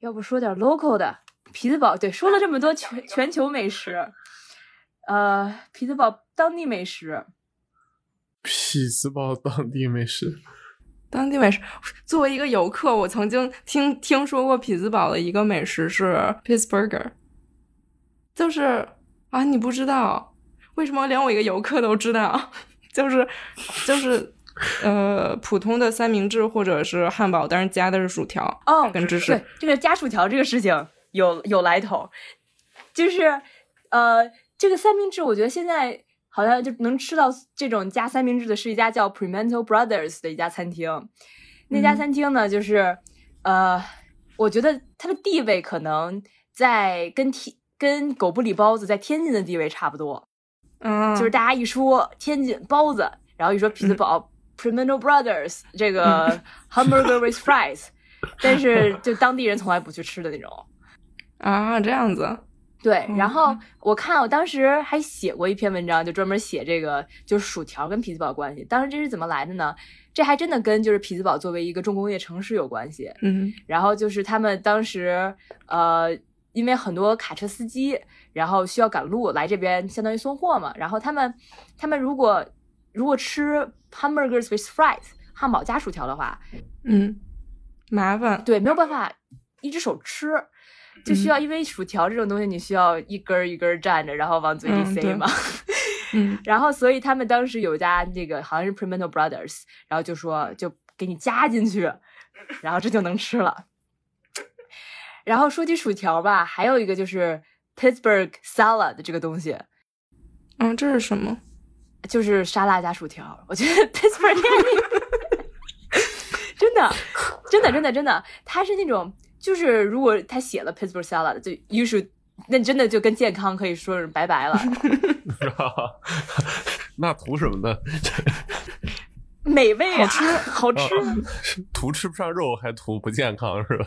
要不说点 local 的，皮子堡。对，说了这么多全全球美食，呃，匹兹堡当地美食，匹兹堡当地美食，当地美食，作为一个游客，我曾经听听说过匹兹堡的一个美食是 Pittsburgher，就是啊，你不知道为什么连我一个游客都知道，就是就是呃普通的三明治或者是汉堡，但是加的是薯条哦，跟芝士对，这个加薯条这个事情有有来头，就是呃，这个三明治，我觉得现在好像就能吃到这种加三明治的是一家叫 Primanto Brothers 的一家餐厅。那家嗯餐厅呢，就是呃，我觉得它的地位可能在跟天跟狗不理包子在天津的地位差不多。嗯，就是大家一说天津包子，然后一说匹兹堡、Primanto Brothers 这个 hamburger with fries，但是就当地人从来不去吃的那种。啊，这样子，对，然后嗯我看我当时还写过一篇文章，就专门写这个就是薯条跟匹兹堡关系。当时这是怎么来的呢？这还真的跟就是匹兹堡作为一个重工业城市有关系。嗯然后就是他们当时呃，因为很多卡车司机，然后需要赶路来这边，相当于送货嘛。然后他们他们如果如果吃 hamburgers with fries 汉堡加薯条的话，嗯，麻烦，对，没有办法一只手吃，就需要因为薯条这种东西，你需要一根儿一根儿蘸着，然后往嘴里塞嘛。嗯然后，所以他们当时有一家那个好像是 Pimento Brothers，然后就说就给你加进去，然后这就能吃了。然后说起薯条吧，还有一个就是 Pittsburgh salad 这个东西，嗯，这是什么？就是沙拉加薯条。我觉得 Pittsburgh 真的，真的，真的，真的，它是那种，就是如果他写了 Pittsburgh salad，就 you should，那真的就跟健康可以说是拜拜了。那图什么呢？美味啊，好吃好吃，图吃不上肉，还图不健康是吧？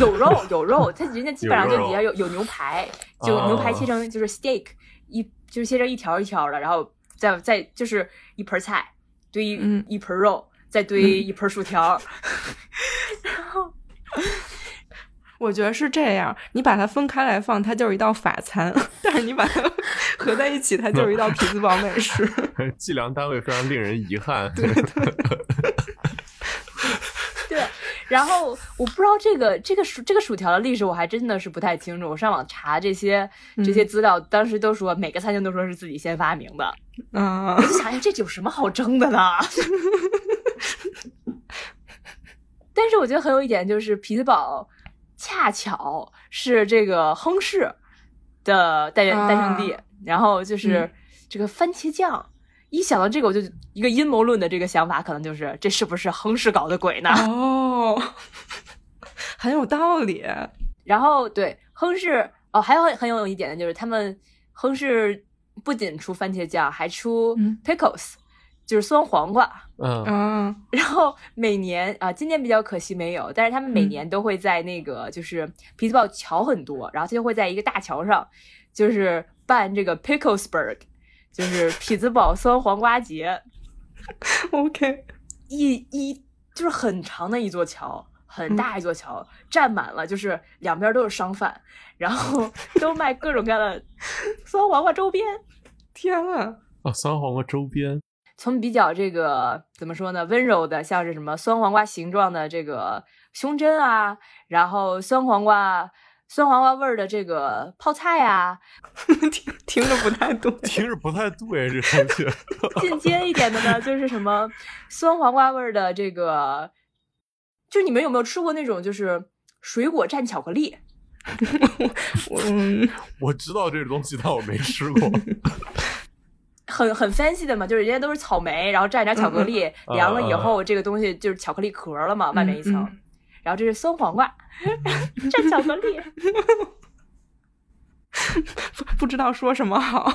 有肉有肉，他人家基本上就底下有有牛排，就牛排哦切成就是 steak 一就是切成一条一条的，然后再再就是一盆菜堆一、嗯一盆肉，再堆嗯一盆薯条，然后我觉得是这样，你把它分开来放，它就是一道法餐；但是你把它 合在一起，它就是一道匹兹堡美食。计量单位非常令人遗憾。对，然后我不知道这个这个薯这个薯条的历史，我还真的是不太清楚。我上网查这些这些嗯资料，当时都说每个餐厅都说是自己先发明的。嗯我，就想，哎，这有什么好争的呢？但是我觉得很有一点就是，匹兹堡恰巧是这个亨氏的诞源诞生地，然后就是嗯这个番茄酱。一想到这个，我就一个阴谋论的这个想法，可能就是这是不是亨氏搞的鬼呢？哦，很有道理。然后对亨氏哦，还有很很有一点的就是，他们亨氏不仅出番茄酱，还出嗯 pickles，、就是酸黄瓜。嗯，啊，然后每年啊，今年比较可惜没有，但是他们每嗯年都会在那个就是匹兹堡桥很多，然后他就会在一个大桥上，就是办这个 Picklesburg，就是匹兹堡酸黄瓜节，OK，一一就是很长的一座桥，很大一座桥，站满了，就是两边都是商贩，然后 都卖各种各样的酸黄瓜周边。天啊！啊，酸黄瓜周边，从比较这个怎么说呢，温柔的，像是什么酸黄瓜形状的这个胸针啊，然后酸黄瓜酸黄瓜味儿的这个泡菜啊，听听着不太对。听着不太对，这东西。进阶一点的呢，就是什么 酸黄瓜味儿的这个，就你们有没有吃过那种就是水果蘸巧克力？我，我知道这个东西，但我没吃过。很很 fancy 的嘛，就是人家都是草莓，然后蘸点巧克力，嗯凉了以后，这个东西就是巧克力壳了嘛，外面一层，嗯然后这是酸黄瓜 蘸巧克力。不知道说什么好。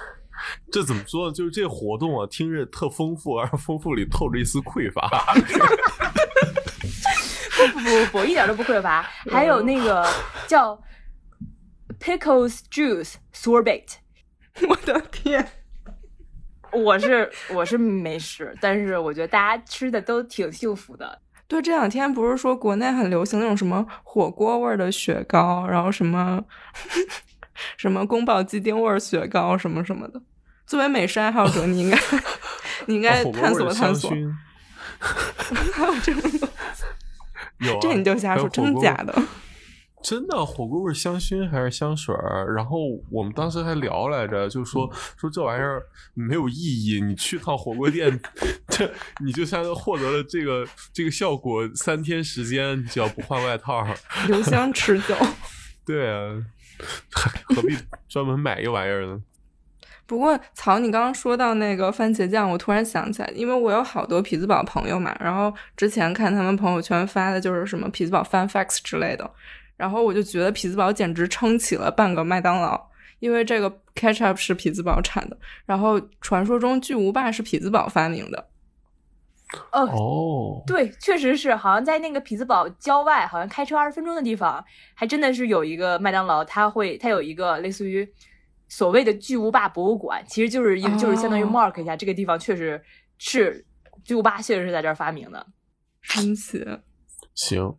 这怎么说呢？就是这活动啊，听着特丰富，而丰富里透着一丝匮乏。不不不，一点都不匮乏。还有那个叫 pickles juice sorbet，我的天！我是我是没试，但是我觉得大家吃的都挺幸福的。对，这两天不是说国内很流行那种什么火锅味儿的雪糕，然后什么 什么宫保鸡丁味儿雪糕什么什么的。作为美食爱好者，你应该你应该探索探索。还有这种东西，有、啊，这你就瞎说，真假的？真的火锅味香薰还是香水儿？然后我们当时还聊来着，就说说这玩意儿没有意义，你去趟火锅店，这你就相当于获得了这个这个效果三天时间，你只要不换外套，留香 持久。对啊，何必专门买一玩意儿呢？不过，曹，你刚刚说到那个番茄酱，我突然想起来，因为我有好多匹兹堡朋友嘛，然后之前看他们朋友圈发的就是什么匹兹堡 fun facts 之类的，然后我就觉得匹兹堡简直撑起了半个麦当劳，因为这个 ketchup 是匹兹堡产的，然后传说中巨无霸是匹兹堡发明的。哦，哦，对，确实是，好像在那个匹兹堡郊外，好像开车二十分钟的地方，还真的是有一个麦当劳，它会它有一个类似于所谓的巨无霸博物馆，其实就是一就是相当于哦 mark 一下、这个地方确实是巨无霸，确实是在这儿发明的。神奇。行，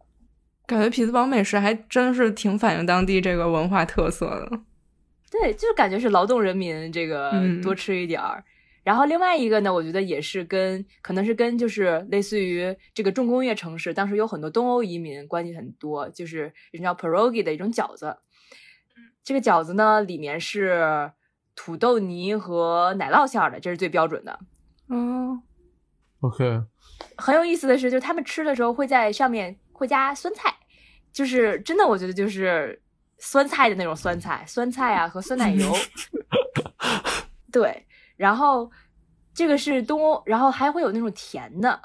感觉匹兹堡美食还真是挺反映当地这个文化特色的。对，就是感觉是劳动人民这个嗯多吃一点儿。然后另外一个呢，我觉得也是跟可能是跟就是类似于这个重工业城市，当时有很多东欧移民关系很多，就是人叫 pierogi 的一种饺子。这个饺子呢，里面是土豆泥和奶酪馅儿的，这是最标准的。嗯，OK，很有意思的是，就是他们吃的时候会在上面会加酸菜，就是真的，我觉得就是酸菜的那种酸菜，酸菜啊和酸奶油。对，然后这个是东欧，然后还会有那种甜的，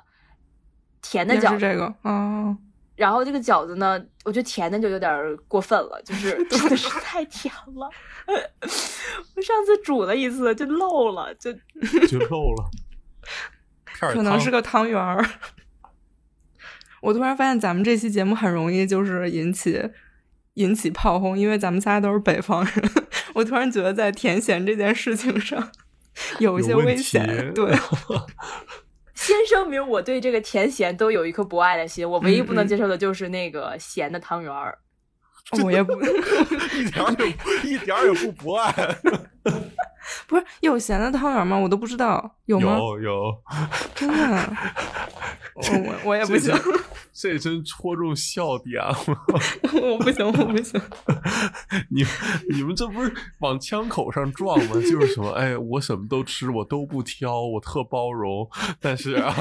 甜的饺子。是这个哦，然后这个饺子呢，我觉得甜的就有点过分了，就是 真的是太甜了。我上次煮了一次就漏了，就就漏了。可能是个汤圆儿。我突然发现咱们这期节目很容易就是引起引起炮轰，因为咱们仨都是北方人。我突然觉得在甜咸这件事情上 有一些危险。对，先声明，我对这个甜咸都有一颗博爱的心，我唯一不能接受的就是那个咸的汤圆儿。我也不 一点儿也不一点儿也不博爱。不是有咸的汤圆吗？我都不知道有吗？有有，真的，我我我也不行，这真戳中笑点了。我不行，我不行。你你们这不是往枪口上撞吗？就是什么，哎，我什么都吃，我都不挑，我特包容。但是啊，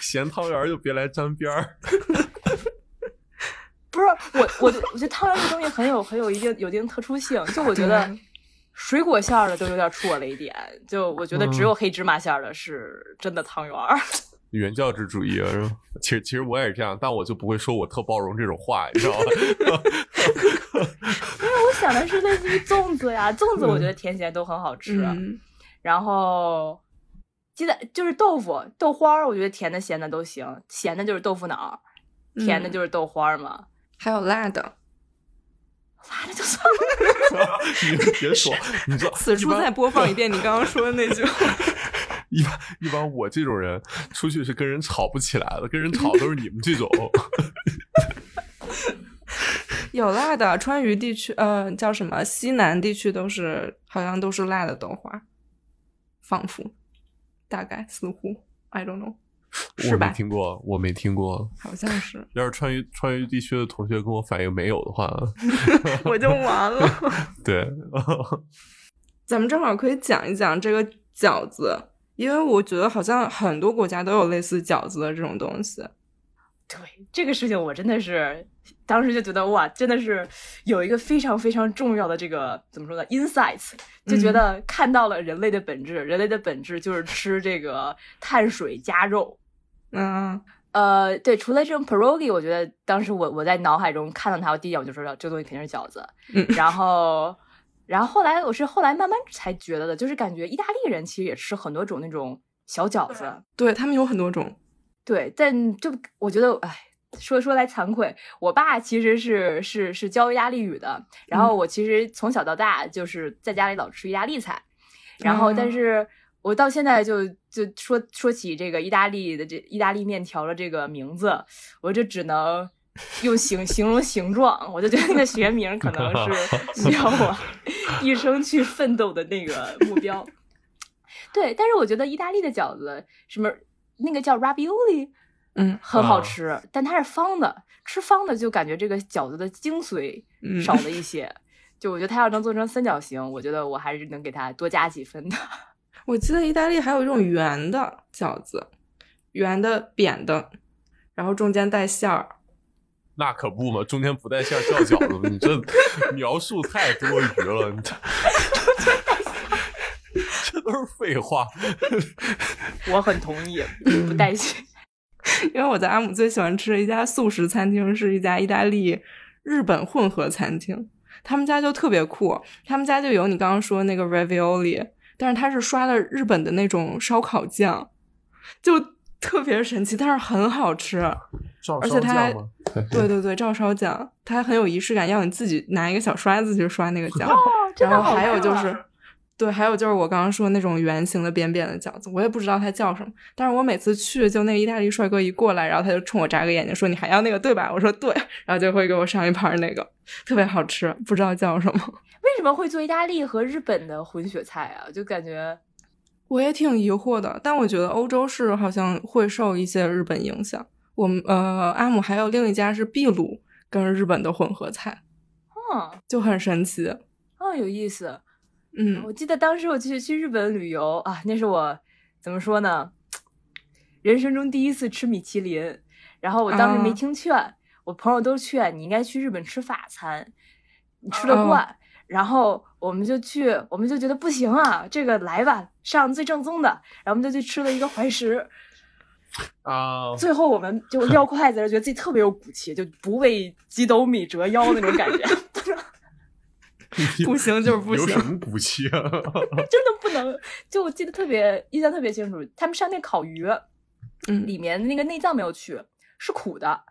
咸汤圆儿就别来沾边儿。不是我，我我觉得汤圆这东西很有很有一定有一定特殊性，就我觉得对水果馅儿的都有点出我雷点，就我觉得只有黑芝麻馅儿的是真的汤圆儿。原教旨主义啊，是吧？其实其实我也是这样，但我就不会说我特包容这种话，你知道吗？我想的是类似于粽子呀，粽子我觉得甜咸都很好吃。嗯，然后鸡蛋就是豆腐豆花儿，我觉得甜的咸的都行，咸的就是豆腐脑儿，甜的嗯就是豆花儿嘛。还有辣的，辣的就算了。你别说，你知道，此处再播放一遍你刚刚说的那句话。一般一般我这种人出去是跟人吵不起来的，跟人吵都是你们这种。有辣的，川渝地区，呃，叫什么？西南地区都是，好像都是辣的豆花，仿佛，大概，似乎，I don't know，我没是吧？听过，我没听过。好像是，要是川渝川渝地区的同学跟我反映没有的话，我就完了。对，咱们正好可以讲一讲这个饺子，因为我觉得好像很多国家都有类似饺子的这种东西。对这个事情，我真的是当时就觉得哇，真的是有一个非常非常重要的这个怎么说呢，insights，就觉得看到了人类的本质，人类的本质就是吃这个碳水加肉。嗯，呃，对，除了这种 pierogi，我觉得当时我我在脑海中看到它，我第一眼我就知道这东西肯定是饺子。嗯 然后，然后后来我是后来慢慢才觉得的，就是感觉意大利人其实也吃很多种那种小饺子。对他们有很多种。对，但就我觉得，哎，说说来惭愧，我爸其实是是是教意大利语的，然后我其实从小到大就是在家里老吃意大利菜，然后但哦是我到现在就就说说起这个意大利的这意大利面条的这个名字，我就只能。用形 形容形状，我就觉得那个学名可能是 需要我一生去奋斗的那个目标。对，但是我觉得意大利的饺子，什么那个叫 ravioli，嗯很好啊吃，但它是方的，吃方的就感觉这个饺子的精髓嗯少了一些。就我觉得它要能做成三角形，我觉得我还是能给它多加几分的。我记得意大利还有一种圆的饺子，圆的、扁的，然后中间带馅儿。那可不嘛，中间不带馅儿叫饺子吗？你这 描述太多余了，你这这都是废话。我很同意，不带馅。因为我在阿姆最喜欢吃的一家素食餐厅是一家意大利日本混合餐厅，他们家就特别酷，他们家就有你刚刚说的那个 ravioli，但是它是刷了日本的那种烧烤酱，就特别神奇，但是很好吃。照而且它还？对对对，照烧酱，它还很有仪式感，要你自己拿一个小刷子去刷那个酱。然后还有就看是，对，还有就是我刚刚说那种圆形的扁扁的饺子，我也不知道它叫什么，但是我每次去，就那个意大利帅哥一过来，然后他就冲我眨个眼睛说：“你还要那个对吧？”我说：“对。”然后就会给我上一盘那个，特别好吃，不知道叫什么。为什么会做意大利和日本的混血菜啊？就感觉我也挺疑惑的，但我觉得欧洲是好像会受一些日本影响。我们呃，阿姆还有另一家是秘鲁跟日本的混合菜，嗯就很神奇。哦有意思。嗯，我记得当时我去去日本旅游啊，那是我怎么说呢？人生中第一次吃米其林，然后我当时没啊听劝，我朋友都劝你应该去日本吃法餐，你吃得哦惯。然后我们就去，我们就觉得不行啊，这个来吧，上最正宗的。然后我们就去吃了一个怀石，啊，最后我们就 撂筷子，觉得自己特别有骨气，就不为几斗米折腰那种感觉。不行就是不行 有什么骨气啊？真的不能。就我记得特别印象特别清楚，他们上那烤鱼，嗯里面那个内脏没有去，是苦的。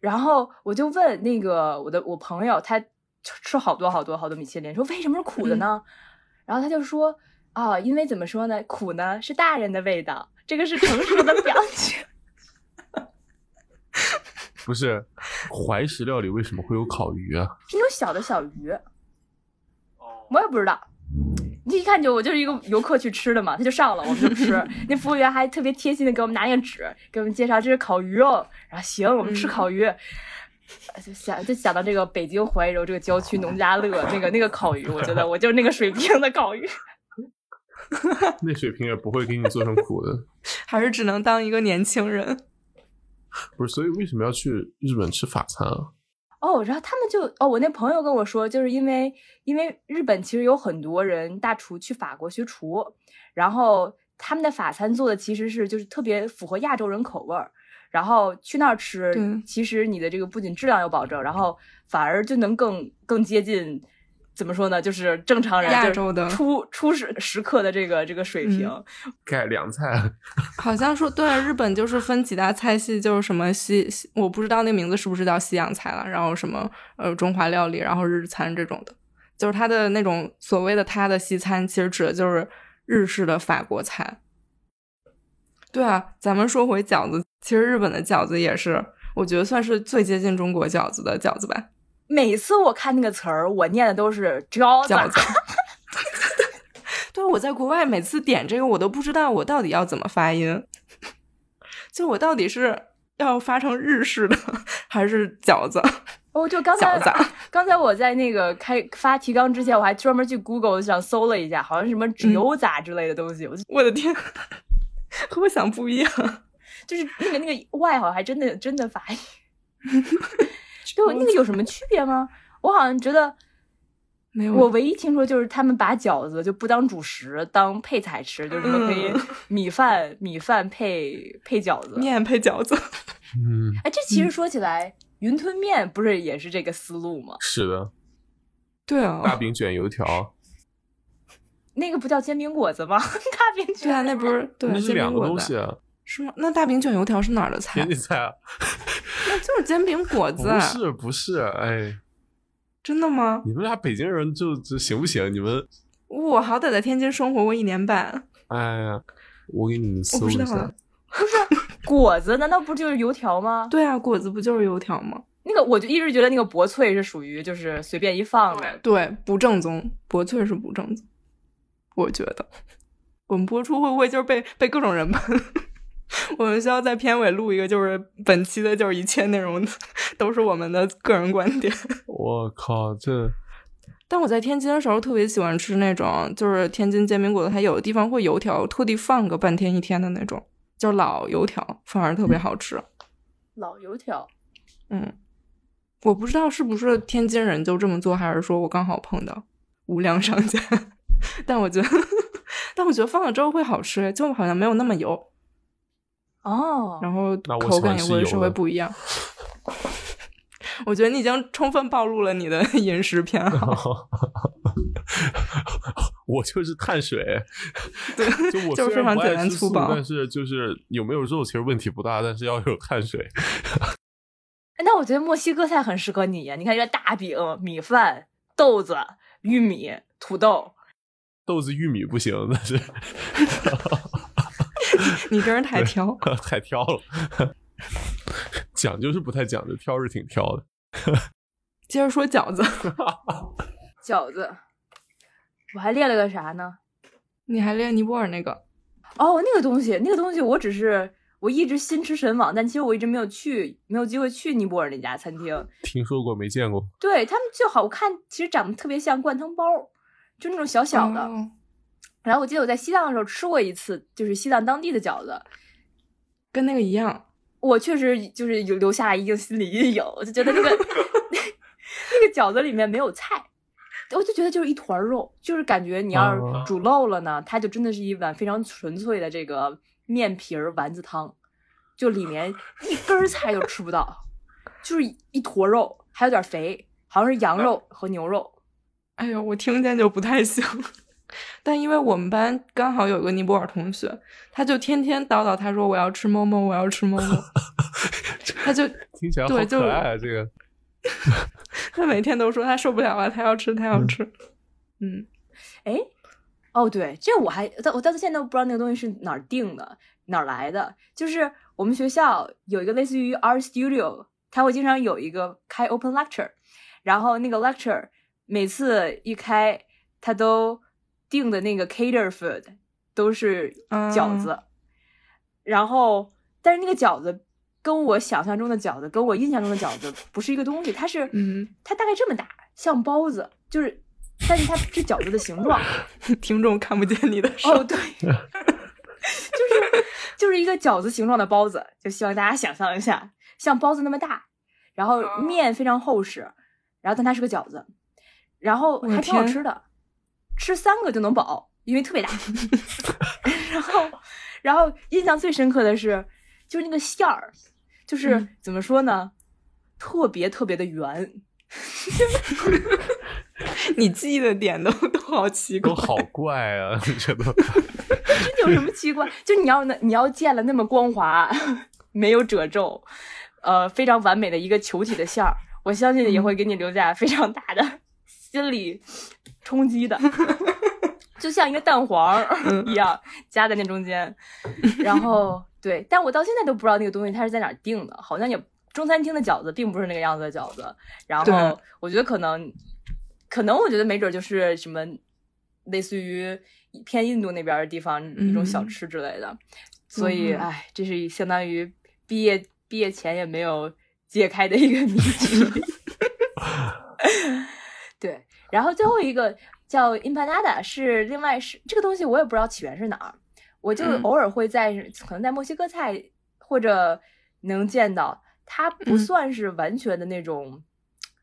然后我就问那个我的我朋友，他吃吃好多好多好多米其林，说为什么是苦的呢？然后他就说啊，因为怎么说呢，苦呢是大人的味道，这个是成熟的表现。不是，怀石料理为什么会有烤鱼啊？是那种小的小鱼，我也不知道。你一看就我就是一个游客去吃的嘛，他就上了，我们就吃。那服务员还特别贴心的给我们拿那个纸，给我们介绍这是烤鱼哦。然后行，我们吃烤鱼。就想就想到这个北京怀柔这个郊区农家乐那个那个烤鱼，我觉得 我就是那个水平的烤鱼。那水平也不会给你做成苦的。还是只能当一个年轻人。不是，所以为什么要去日本吃法餐啊？哦，然后他们就哦，我那朋友跟我说，就是因为因为日本其实有很多人大厨去法国学厨，然后他们的法餐做的其实是就是特别符合亚洲人口味儿，然后去那儿吃，其实你的这个不仅质量有保证，然后反而就能更更接近。怎么说呢？就是正常人亚洲的初初始时刻的这个这个水平，改良菜，好像说对，日本就是分几大菜系，就是什么西西，我不知道那名字是不是叫西洋菜了，然后什么呃中华料理，然后日餐这种的，就是它的那种所谓的它的西餐，其实指的就是日式的法国菜。对啊，咱们说回饺子，其实日本的饺子也是，我觉得算是最接近中国饺子的饺子吧。每次我看那个词儿，我念的都是饺子。饺子。对，我在国外每次点这个，我都不知道我到底要怎么发音，就我到底是要发成日式的还是饺子？哦，就刚才刚才我在那个开发提纲之前，我还专门去 Google 上搜了一下，好像是什么嗯纸油杂之类的东西，我我的天，和我想不一样。就是那个那个 Y 好像还真的真的发音。对，那个有什么区别吗？我好像觉得，没有，我唯一听说就是他们把饺子就不当主食，当配菜吃，就是什么可以嗯米饭米饭配配饺子。面配饺子。嗯，哎，这其实说起来，云吞面不是也是这个思路吗？是的，对啊，大饼卷油条，那个不叫煎饼果子吗？大饼卷对啊，那不是对煎那是两个饼果子东西啊，是吗？那大饼卷油条是哪儿的菜天？津菜啊，那就是煎饼果子。啊不是不是，哎，真的吗？你们俩北京人就就行不行？你们，我好歹在天津生活过一年半，哎呀，我给你们搜一下不知道啊。果子难道不就是油条吗？对啊，果子不就是油条吗？那个我就一直觉得那个薄脆是属于就是随便一放的。对，不正宗，薄脆是不正宗。我觉得我们播出会不会就是被被各种人喷？我们需要在片尾录一个，就是本期的，就是一切内容都是我们的个人观点。我靠，这但我在天津的时候特别喜欢吃那种，就是天津煎饼果子，它有的地方会油条特地放个半天一天的那种，就是老油条，反而特别好吃。老油条，嗯，我不知道是不是天津人就这么做，还是说我刚好碰到无良商家。但我觉得，但我觉得放了之后会好吃，就好像没有那么油，哦，然后那我口感也会稍微不一样。我觉得你已经充分暴露了你的 饮食偏好。我就是碳水。对就我 就是虽然不爱非常简单吃素粗暴但是就是有没有肉其实问题不大，但是要有碳水。哎那我觉得墨西哥菜很适合你呀。你看，这大饼、米饭、豆子、玉米、土豆，豆子、玉米不行，但是 你真是太挑。太挑了。讲究是不太讲究，挑是挺挑的。接着说饺子，饺子。我还练了个啥呢？你还练尼泊尔那个？哦，那个东西，那个东西，我只是我一直心驰神往，但其实我一直没有去，没有机会去尼泊尔那家餐厅。听说过没见过？对他们就好看，其实长得特别像灌汤包，就那种小小的。哦然后我记得我在西藏的时候吃过一次，就是西藏当地的饺子，跟那个一样。我确实就是有留下了一定心理阴影，我就觉得那个 那个饺子里面没有菜，我就觉得就是一团肉，就是感觉你要哦是煮漏了呢，它就真的是一碗非常纯粹的这个面皮儿丸子汤，就里面一根儿菜都吃不到，就是一坨肉，还有点肥，好像是羊肉和牛肉。哎呦，我听见就不太行。但因为我们班刚好有个尼泊尔同学，他就天天叨叨，他说我要吃某某，我要吃某某，他就听起来好对就可爱啊！这个 他每天都说他受不了了，他要吃，他要吃。嗯，哎，哦，对，这我还到我到现在都不知道那个东西是哪儿定的，哪儿来的。就是我们学校有一个类似于 art studio，他会经常有一个开 open lecture，然后那个 lecture 每次一开，他都定的那个 cater food 都是饺子，然后但是那个饺子跟我想象中的饺子，跟我印象中的饺子不是一个东西，它是嗯，它大概这么大，像包子，就是，但是它是饺子的形状。听众看不见你的手。哦，对，就是就是一个饺子形状的包子，就希望大家想象一下，像包子那么大，然后面非常厚实，然后但它是个饺子，然后还挺好吃的，吃三个就能饱，因为特别大。然后，然后印象最深刻的是，就是那个馅儿，就是、嗯怎么说呢，特别特别的圆。你记忆的点都都好奇怪都。好怪啊！你觉得？这有什么奇怪？就你要那你要见了那么光滑，没有褶皱，呃，非常完美的一个球体的馅儿，我相信也会给你留下非常大的心理冲击的，就像一个蛋黄 一样夹在那中间。然后对，但我到现在都不知道那个东西它是在哪儿定的，好像也中餐厅的饺子并不是那个样子的饺子。然后我觉得可能，可能我觉得没准就是什么类似于偏印度那边的地方一种小嗯吃之类的。所以，嗯哎，这是相当于毕业毕业前也没有解开的一个谜题。对，然后最后一个叫 empanada，是另外是这个东西，我也不知道起源是哪儿，我就嗯偶尔会在、可能在墨西哥菜或者能见到，它不嗯算是完全的那种，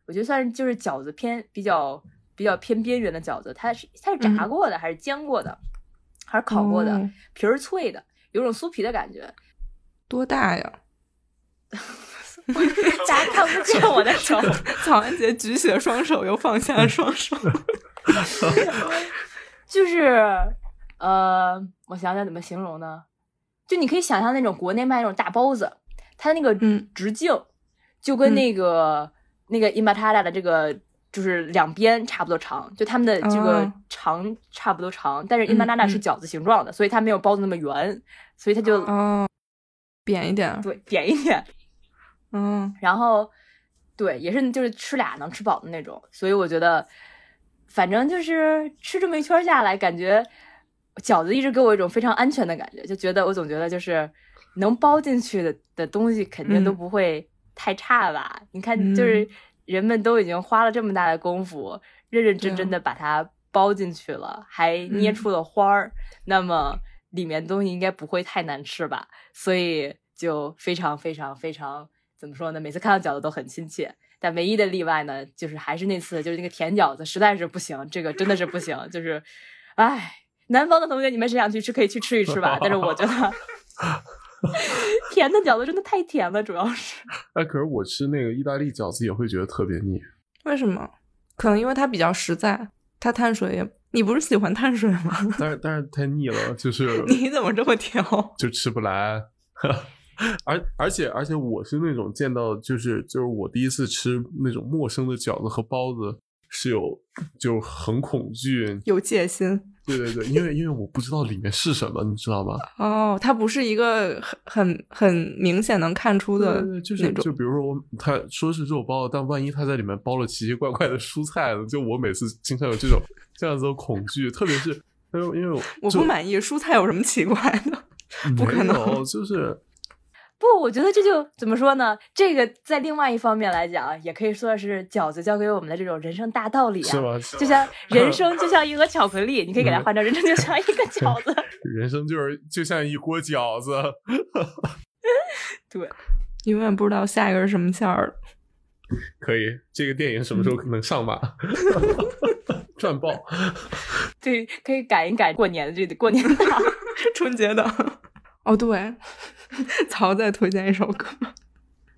我觉得算是就是饺子偏比较比较偏边缘的饺子，它是它是炸嗯过的、还是煎过的，还是烤过的，哦皮儿脆的，有种酥皮的感觉。多大呀？大家看不见我的手，曹安杰举起了双手，又放下了双手。就是呃，我想想怎么形容呢？就你可以想象那种国内卖那种大包子，它那个嗯直径就跟嗯那个、那个 imatara 的这个就是两边差不多长，就他们的这个哦长差不多长，但是嗯 imatara 嗯是饺子形状的，所以它没有包子那么圆，所以它就、哦，扁一点。对扁一点。嗯然后对，也是就是吃俩能吃饱的那种，所以我觉得，反正就是吃这么一圈下来，感觉饺子一直给我一种非常安全的感觉，就觉得我总觉得就是能包进去的的东西肯定都嗯不会太差吧？你看，嗯就是人们都已经花了这么大的功夫，认认真真的把它包进去了，还捏嗯出了花儿，那么里面东西应该不会太难吃吧？所以就非常非常非常怎么说呢？每次看到饺子都很亲切，但唯一的例外呢，就是还是那次，就是那个甜饺子实在是不行，这个真的是不行，就是，唉，南方的同学你们谁想去吃可以去吃一吃吧，但是我觉得 甜的饺子真的太甜了，主要是。哎，可是我吃那个意大利饺子也会觉得特别腻。为什么？可能因为它比较实在，它碳水也你不是喜欢碳水吗？但是但是太腻了，就是你怎么这么挑？就吃不来。而而且而且我是那种见到就是就是我第一次吃那种陌生的饺子和包子是有就很恐惧，有戒心对对对，因为因为我不知道里面是什么，你知道吗？哦，它不是一个很很很明显能看出的对对对，就是就比如说我他说是肉包子，但万一他在里面包了奇奇怪怪的蔬菜呢？就我每次经常有这种这样子的恐惧，特别是因为因为就我不满意，蔬菜有什么奇怪的？不可能就是不，我觉得这就怎么说呢？这个在另外一方面来讲，也可以说是饺子教给我们的这种人生大道理啊。就像 人生就像一盒巧克力，你可以给它嗯换成人生就像一个饺子。人生就是就像一锅饺子，对，永远不知道下一个是什么馅儿的。可以。这个电影什么时候能上马？赚爆！对，可以赶一赶过年的这个过年档。春节档。哦，对，曹再推荐一首歌。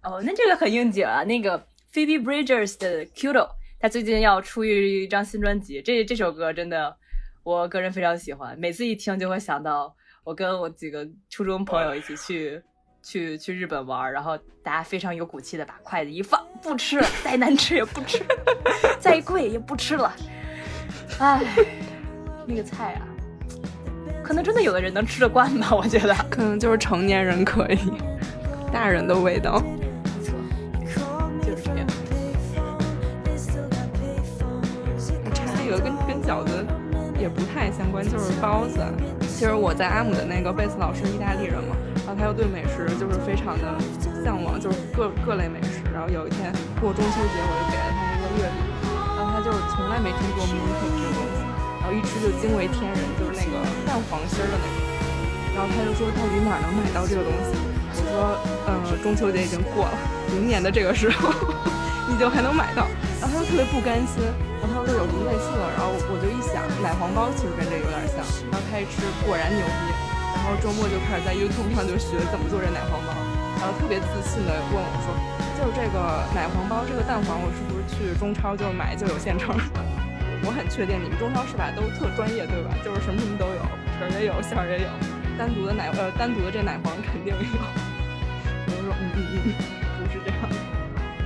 哦，那这个很应景啊，那个 Phoebe Bridgers 的《Kudo》，他最近要出一张新专辑，这这首歌真的我个人非常喜欢，每次一听就会想到我跟我几个初中朋友一起去去去日本玩，然后大家非常有骨气的把筷子一放，不吃了，再难吃也不吃，再贵也不吃了，唉，那个菜啊，可能真的有的人能吃得惯吧，我觉得。可能就是成年人可以，大人的味道。没错，就是这样。我插一个跟跟饺子也不太相关，就是包子。其实我在阿姆的那个贝斯老师意大利人嘛，然后他又对美食就是非常的向往，就是各各类美食。然后有一天过中秋节，我就给了他一个月饼，然后他就是从来没听过 mooncake 这个东西，然后一吃就惊为天人，就是那个蛋黄心儿的那种。然后他就说到底哪能买到这个东西？我说，呃，中秋节已经过了，明年的这个时候 你就还能买到。然后他就特别不甘心，然后他说有什么类似的？然后我就一想，奶黄包其实跟这个有点像。然后他一吃，果然牛逼。然后周末就开始在 YouTube 上就学怎么做这奶黄包，然后特别自信的问我说，就是这个奶黄包，这个蛋黄我是不是去中超就买就有现成？我很确定你们中超是吧都特专业对吧？就是什么什么都有，皮儿也有，馅儿也有，单独的奶呃单独的这奶黄肯定有。我就说嗯嗯嗯，不是这样的。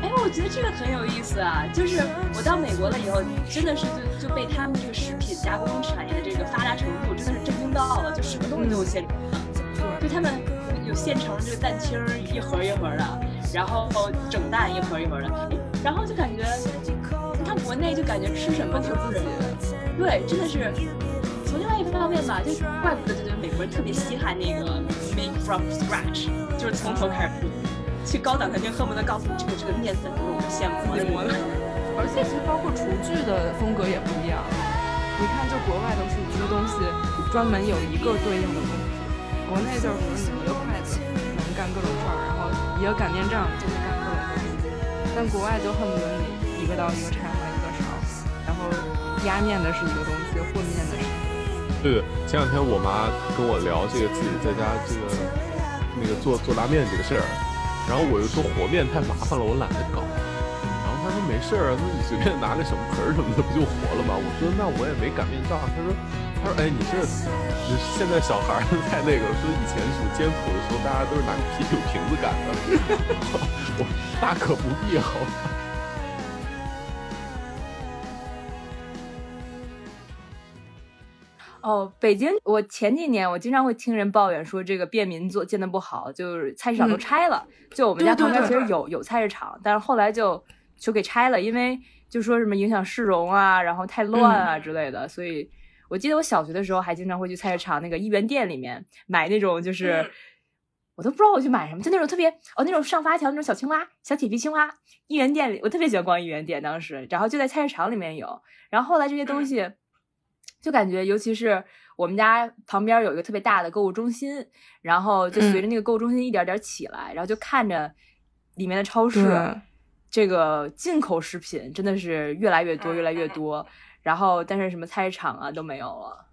哎，我觉得这个很有意思啊！就是我到美国了以后，真的是就就被他们这个食品加工产业的这个发达程度真的是震惊到了，就什么东西都有现成的，就他们有现成这个蛋清儿一盒一盒的，然后整蛋一盒一盒的，哎然后就感觉国内就感觉吃什么就是，对，真的是。从另外一个方面吧，就怪不得就觉得美国人特别稀罕那个 make from scratch，就是从头开始做。去高档餐厅恨不得告诉你这个这个面粉都是我们现磨的，而且其实包括厨具的风格也不一样。你看，就国外都是一个东西专门有一个对应的工具，国内就是比如你一个筷子能干各种事儿，然后一个擀面杖就会干各种东西。但国外就恨不得你一个刀一个叉，后压面的是一个东西，和面的是。对对，前两天我妈跟我聊这个自己在家这个那个做做拉面这个事儿，然后我就说和面太麻烦了，我懒得搞。然后她说没事儿啊，那你随便拿个什么盆儿什么的不就和了吗？我说那我也没擀面杖。她说她说哎你这你现在小孩儿太那个了，说以前煮艰苦的时候大家都是拿啤酒瓶子擀的。我大可不必好吧。哦，北京，我前几年我经常会听人抱怨说这个便民做建的不好，就是菜市场都嗯。拆了。就我们家旁边其对。实有有菜市场，但是后来就就给拆了，因为就说什么影响市容啊，然后太乱啊之类的。所以我记得我小学的时候还经常会去菜市场那个一元店里面买那种就是。我都不知道我去买什么，就那种特别哦，那种上发条那种小青蛙、小铁皮青蛙，一元店里我特别喜欢逛一元店，当时，然后就在菜市场里面有，然后后来这些东西，就感觉尤其是我们家旁边有一个特别大的购物中心，然后就随着那个购物中心一点点起来，然后就看着里面的超市对，这个进口食品真的是越来越多，越来越多，然后但是什么菜市场啊都没有了。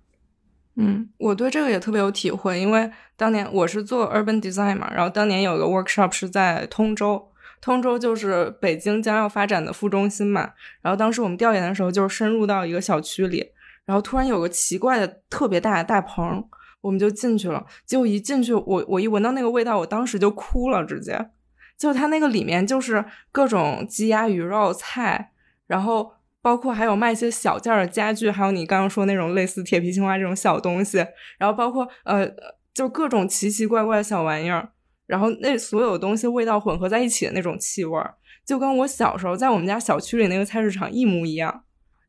嗯，我对这个也特别有体会，因为当年我是做 urban design 嘛，然后当年有个 workshop 是在通州，通州就是北京将要发展的副中心嘛。然后当时我们调研的时候，就是深入到一个小区里，然后突然有个奇怪的特别大的大棚，我们就进去了。结果一进去，我我一闻到那个味道，我当时就哭了，直接。就它那个里面就是各种鸡鸭鱼肉菜，然后包括还有卖一些小件的家具，还有你刚刚说那种类似铁皮青蛙这种小东西，然后包括呃，就各种奇奇怪怪的小玩意儿，然后那所有东西味道混合在一起的那种气味，就跟我小时候在我们家小区里那个菜市场一模一样。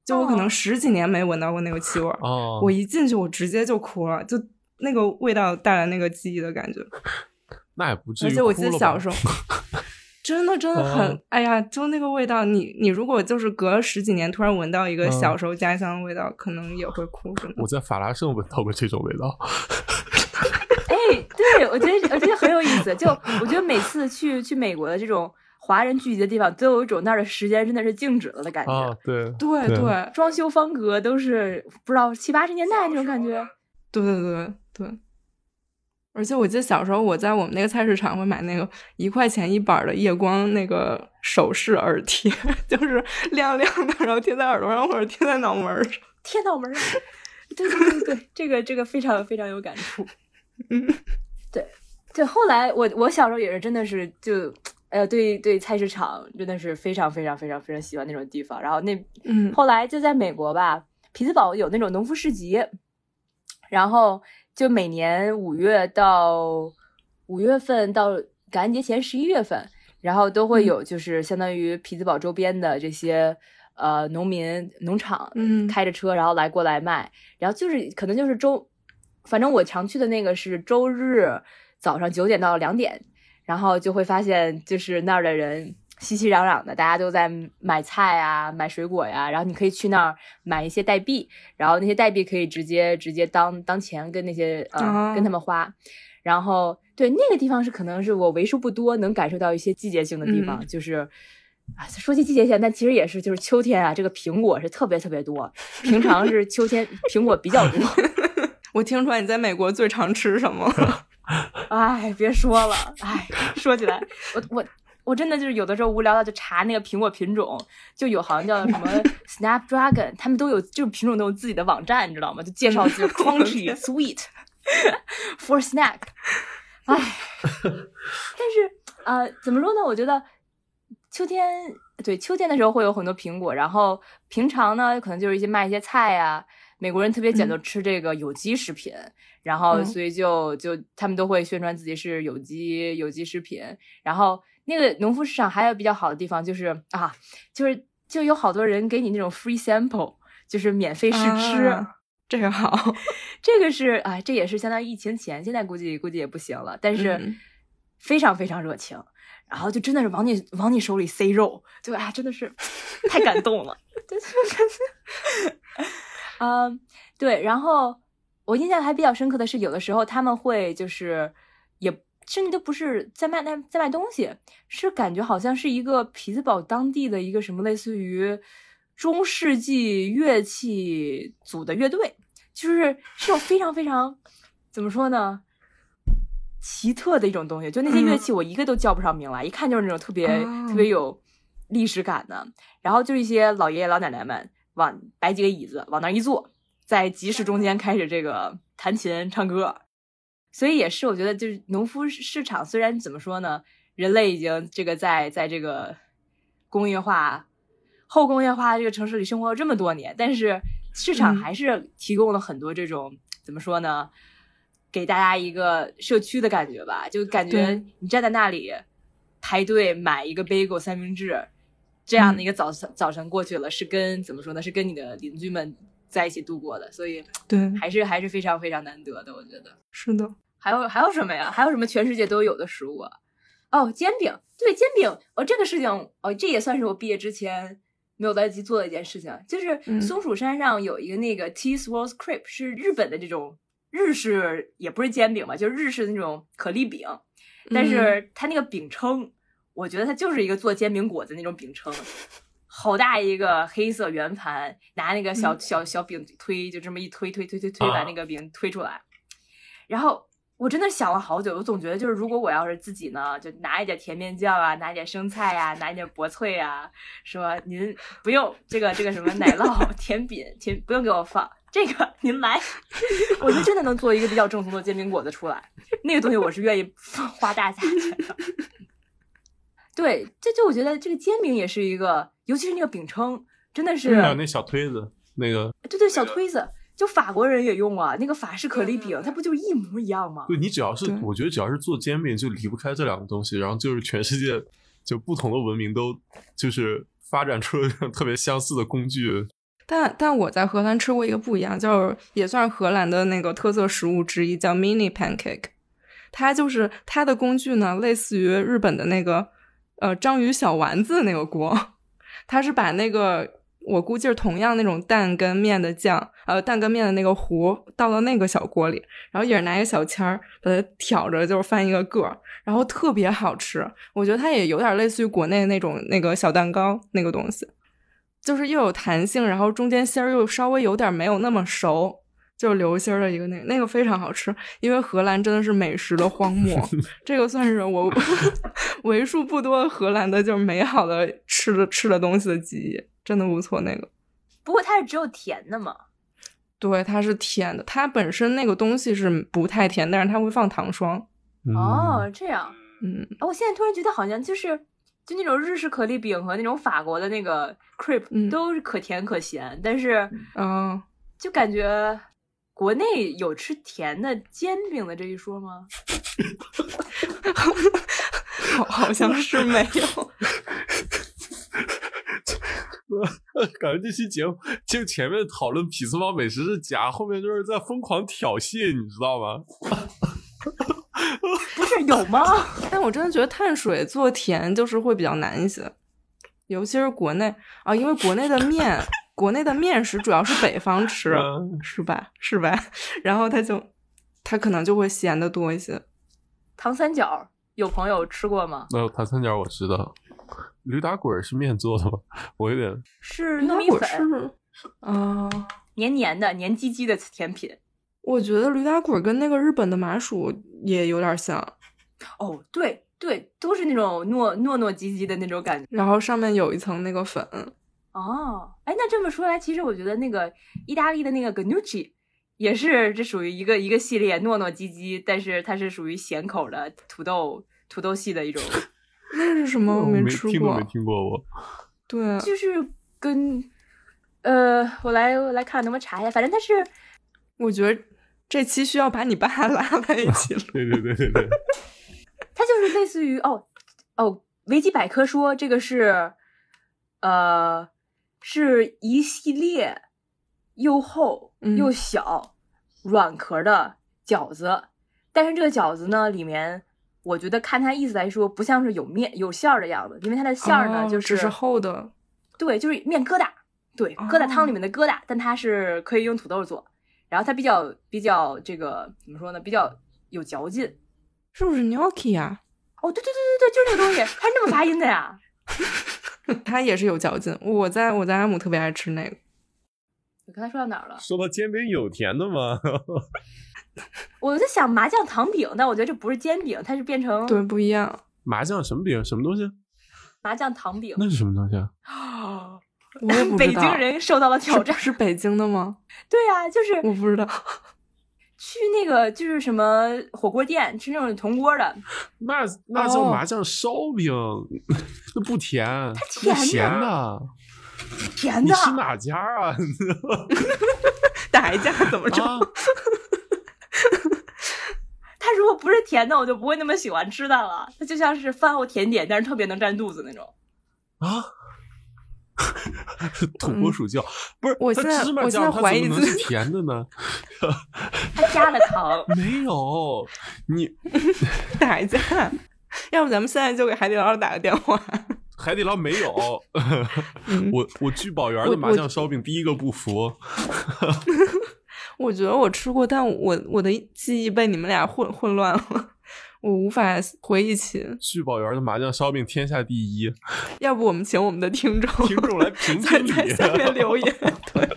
就我可能哦十几年没闻到过那个气味儿，哦，我一进去我直接就哭了，就那个味道带来那个记忆的感觉。那也不至于而且我记得小时候，真的真的很，哦哎呀，就那个味道，你你如果就是隔了十几年突然闻到一个嗯小时候家乡的味道，可能也会哭，真的我。在法拉盛闻到过这种味道。哎，对我觉得我觉得很有意思。就我觉得每次去去美国的这种华人聚集的地方，都有一种那儿的时间真的是静止了的感觉。啊，对对对对装修风格都是不知道七八十年代那种感觉。对对对对。而且我记得小时候我在我们那个菜市场会买那个一块钱一板的夜光那个首饰耳贴，就是亮亮的，然后贴在耳朵上或者贴在脑门儿上。贴脑门儿上。对对对对，这个这个非常非常有感触。嗯，对对，后来我我小时候也是真的是就呃对对菜市场真的是非常非常非常非常喜欢那种地方。然后那嗯。后来就在美国吧，匹兹堡有那种农夫市集，然后就每年五月到五月份到感恩节前十一月份，然后都会嗯。有就是相当于匹兹堡周边的这些呃农民农场，嗯。开着车然后来过来卖，然后就是可能就是周，反正我常去的那个是周日早上九点到两点，然后就会发现就是那儿的人熙熙攘攘的，大家都在买菜啊、买水果呀，然后你可以去那儿买一些代币，然后那些代币可以直接直接当当钱跟那些呃、哦跟他们花，然后对那个地方是可能是我为数不多能感受到一些季节性的地方，嗯就是。啊，说起季节性，但其实也是，就是秋天啊，这个苹果是特别特别多。平常是秋天苹果比较多，我听出来你在美国最常吃什么了？哎，别说了，哎，说起来，我我我真的就是有的时候无聊到就查那个苹果品种，就有好像叫什么 Snapdragon，他们都有就是品种都有自己的网站，你知道吗？就介绍就是 crunchy sweet for snack。哎，但是呃，怎么说呢？我觉得秋天对秋天的时候会有很多苹果，然后平常呢，可能就是一些卖一些菜呀、美国人特别讲究吃这个有机食品，然后嗯所以就就他们都会宣传自己是有机有机食品。然后那个农夫市场还有比较好的地方就是啊，就是就有好多人给你那种 free sample，就是免费试吃。啊这个好，这个是哎，这也是相当于疫情前，现在估计估计也不行了，但是嗯。非常非常热情，然后就真的是往你往你手里塞肉，就啊真的是太感动了，就 是嗯，对，然后我印象还比较深刻的是，有的时候他们会就是也甚至都不是在卖那在卖东西，是感觉好像是一个匹兹堡当地的一个什么类似于中世纪乐器组的乐队，就是是种非常非常怎么说呢？奇特的一种东西，就那些乐器，我一个都叫不上名来，一看就是那种特别、哦特别有历史感的。然后就一些老爷爷老奶奶们往摆几个椅子往那儿一坐，在集市中间开始这个弹琴唱歌。所以也是，我觉得就是农夫市场，虽然怎么说呢，人类已经这个在在这个工业化、后工业化这个城市里生活了这么多年，但是市场嗯。还是提供了很多这种、怎么说呢，给大家一个社区的感觉吧，就感觉你站在那里排队买一个 bagel 三明治，这样的一个早晨、早晨过去了，是跟怎么说呢，是跟你的邻居们在一起度过的，所以对，还是还是非常非常难得的，我觉得。是的，还有还有什么呀？还有什么全世界都有的食物啊？哦，煎饼，对，煎饼，哦，这个事情，哦，这也算是我毕业之前没有来得及做的一件事情，就是嗯。松鼠山上有一个那个 Tea Swirls Crepe，是日本的这种日式，也不是煎饼吧，就是日式的那种可丽饼，但嗯。是它那个饼称，我觉得它就是一个做煎饼果子那种饼铛。好大一个黑色圆盘，拿那个小、嗯小小饼推，就这么一推推推推推，啊把那个饼推出来。然后我真的想了好久，我总觉得就是如果我要是自己呢，就拿一点甜面酱啊，拿一点生菜啊，拿一点薄脆啊，说您不用这个这个什么奶酪 甜饼，甜不用给我放，这个您来，我就真的能做一个比较正宗的煎饼果子出来，那个东西我是愿意 花大价钱的。对，这就我觉得这个煎饼也是一个，尤其是那个饼铛，真的是，还有那小推子，那个对对，小推子，就法国人也用啊，那个法式可丽饼，它不就一模一样吗？对你只要是，我觉得只要是做煎饼，就离不开这两个东西，然后就是全世界就不同的文明都就是发展出了特别相似的工具。但但我在荷兰吃过一个不一样，就是也算是荷兰的那个特色食物之一，叫 mini pancake。它就是它的工具呢，类似于日本的那个呃章鱼小丸子那个锅，它是把那个我估计是同样那种蛋跟面的酱，呃蛋跟面的那个糊倒到那个小锅里，然后也是拿一个小签儿把它挑着，就是翻一个个儿，然后特别好吃。我觉得它也有点类似于国内那种那个小蛋糕那个东西。就是又有弹性，然后中间芯儿又稍微有点没有那么熟，就是流心儿的一个那个那个非常好吃。因为荷兰真的是美食的荒漠，这个算是我 为数不多荷兰的就是美好的吃的吃的东西的记忆，真的不错。那个不过它是只有甜的嘛，对，它是甜的，它本身那个东西是不太甜，但是它会放糖霜。嗯哦，这样。嗯，啊我现在突然觉得好像就是就那种日式可丽饼和那种法国的那个 crepe 嗯都是可甜可咸，但是嗯、就感觉国内有吃甜的煎饼的这一说吗？好 好像是没有。感觉这期节目就前面讨论匹兹堡美食是假，后面就是在疯狂挑衅，你知道吗？不是有吗？但我真的觉得碳水做甜就是会比较难一些，尤其是国内啊，因为国内的面，国内的面食主要是北方 吃，嗯是吧？是吧？然后他就他可能就会咸的多一些。糖三角有朋友吃过吗？没有糖三角我知道，驴打滚是面做的吗？我有点是糯米粉，啊、黏黏的、黏唧唧的甜品。我觉得驴打滚跟那个日本的麻薯也有点像，哦，对对，都是那种糯糯糯唧唧的那种感觉。然后上面有一层那个粉。哦，哎，那这么说来，其实我觉得那个意大利的那个 gnocchi 也是这属于一个一个系列，糯糯唧唧，但是它是属于咸口的土豆土豆系的一种，那是什么？我没吃过听都没。听过我。对，就是跟呃，我来我来看能不能查一下，反正它是我觉得这期需要把你爸 拉在一起了。对对对对对，它就是类似于哦哦，维基百科说这个是呃是一系列又厚嗯又小、软壳的饺子，但是这个饺子呢里面。我觉得看它意思来说，不像是有面有馅儿的样子，因为它的馅儿呢、哦就只是厚的。对，就是面疙瘩，对，疙瘩汤里面的疙瘩，但它是可以用土豆做，然后它比较比较这个怎么说呢，比较有嚼劲。是不是 gnocchi 啊？哦，对对对对对，就是这个东西，它是那么发音的呀。它也是有嚼劲。我在我在阿姆特别爱吃那个。你刚才说到哪儿了？说到煎饼有甜的吗？我在想麻酱糖饼，但我觉得这不是煎饼，它是变成对，不一样。麻酱什么饼？什么东西？麻酱糖饼。那是什么东西啊？我也不北知道。京人受到了挑战。是是北京的吗？对呀、就是我不知道。去那个就是什么火锅店吃那种铜锅的，那那叫哦麻酱烧饼，那不甜，它甜的咸的。甜的。你吃哪家啊？打一架怎么着？啊，它如果不是甜的，我就不会那么喜欢吃它了。它就像是饭后甜点，但是特别能占肚子那种。啊！土拨鼠叫，不是我现在我现在怀疑是甜的呢？它加了糖，没有，你打一架。要不咱们现在就给海底捞打个电话。海底捞没有。嗯 我我聚宝园的麻酱烧饼第一个不服。我觉得我吃过，但我我的记忆被你们俩混混乱了，我无法回忆起。聚宝园的麻酱烧饼天下第一，要不我们请我们的听众听众来评在评理。在下面留言。对，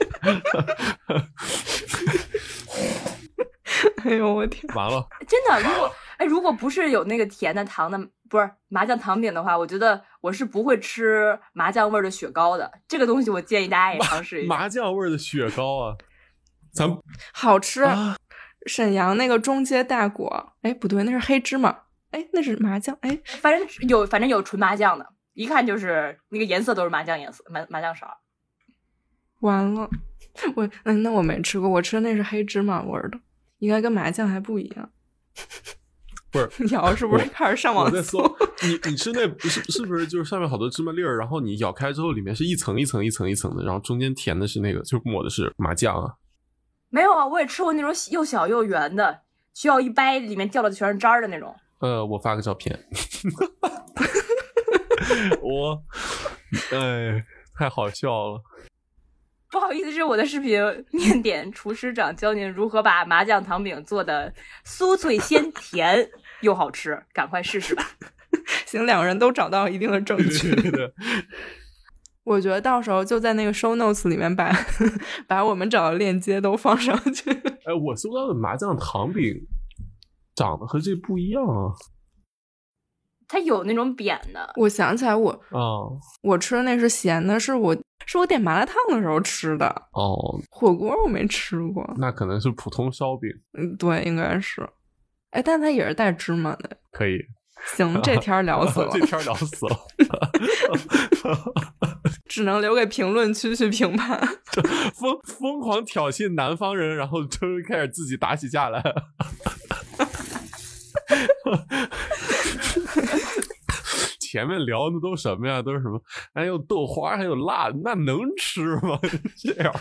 哎呦我天！完了，真的。如果哎，如果不是有那个甜的糖的，不是麻酱糖饼的话，我觉得我是不会吃麻酱味的雪糕的。这个东西我建议大家也尝试一下。麻酱味的雪糕啊！咱好吃。啊沈阳那个中街大果，哎，不对，那是黑芝麻，哎，那是麻酱，哎，反正有反正有纯麻酱的，一看就是那个颜色都是麻酱颜色，麻麻酱色。完了，我那那我没吃过，我吃的那是黑芝麻味的，应该跟麻酱还不一样。不是 瑶是不是开始上网我在搜？你你吃那不是是不是就是上面好多芝麻粒儿，然后你咬开之后里面是一层一层一层一层的，然后中间填的是那个，就抹的是麻酱啊。没有啊，我也吃过那种又小又圆的，需要一掰里面掉的全是渣儿的那种。呃，我发个照片。我，哎，太好笑了。不好意思，这是我的视频，面点厨师长教您如何把麻酱糖饼做的酥脆鲜甜又好吃，赶快试试吧。行，两个人都找到一定的证据。对对对，我觉得到时候就在那个 show notes 里面把 把我们找的链接都放上去。哎，我搜到的麻酱糖饼长得和这不一样啊。它有那种扁的，我想起来我，啊我吃的那是咸的，是我是我点麻辣烫的时候吃的，哦，火锅我没吃过。那可能是普通烧饼，嗯，对，应该是。哎，但它也是带芝麻的。可以。行，这天儿聊死了 这，天儿聊死了。只能留给评论区去评判。疯疯狂挑衅南方人，然后就开始自己打起架来。前面聊的都什么呀？都是什么？还有豆花，还有辣，那能吃吗？这样，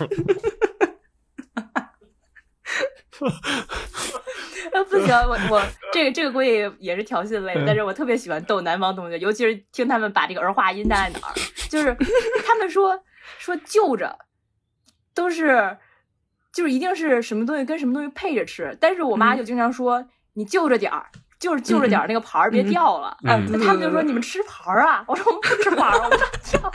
呃，不行，我我 这个这个估计也是调戏类的，但是我特别喜欢逗南方同学，尤其是听他们把这个儿化音带在哪儿，就是 他们说说就着，都是就是一定是什么东西跟什么东西配着吃，但是我妈嗯就经常说、你就着点儿。就是就着点儿那个盘儿，别嗯掉了。嗯他们就说你们吃盘儿啊，我说我们不吃盘儿，我们掉。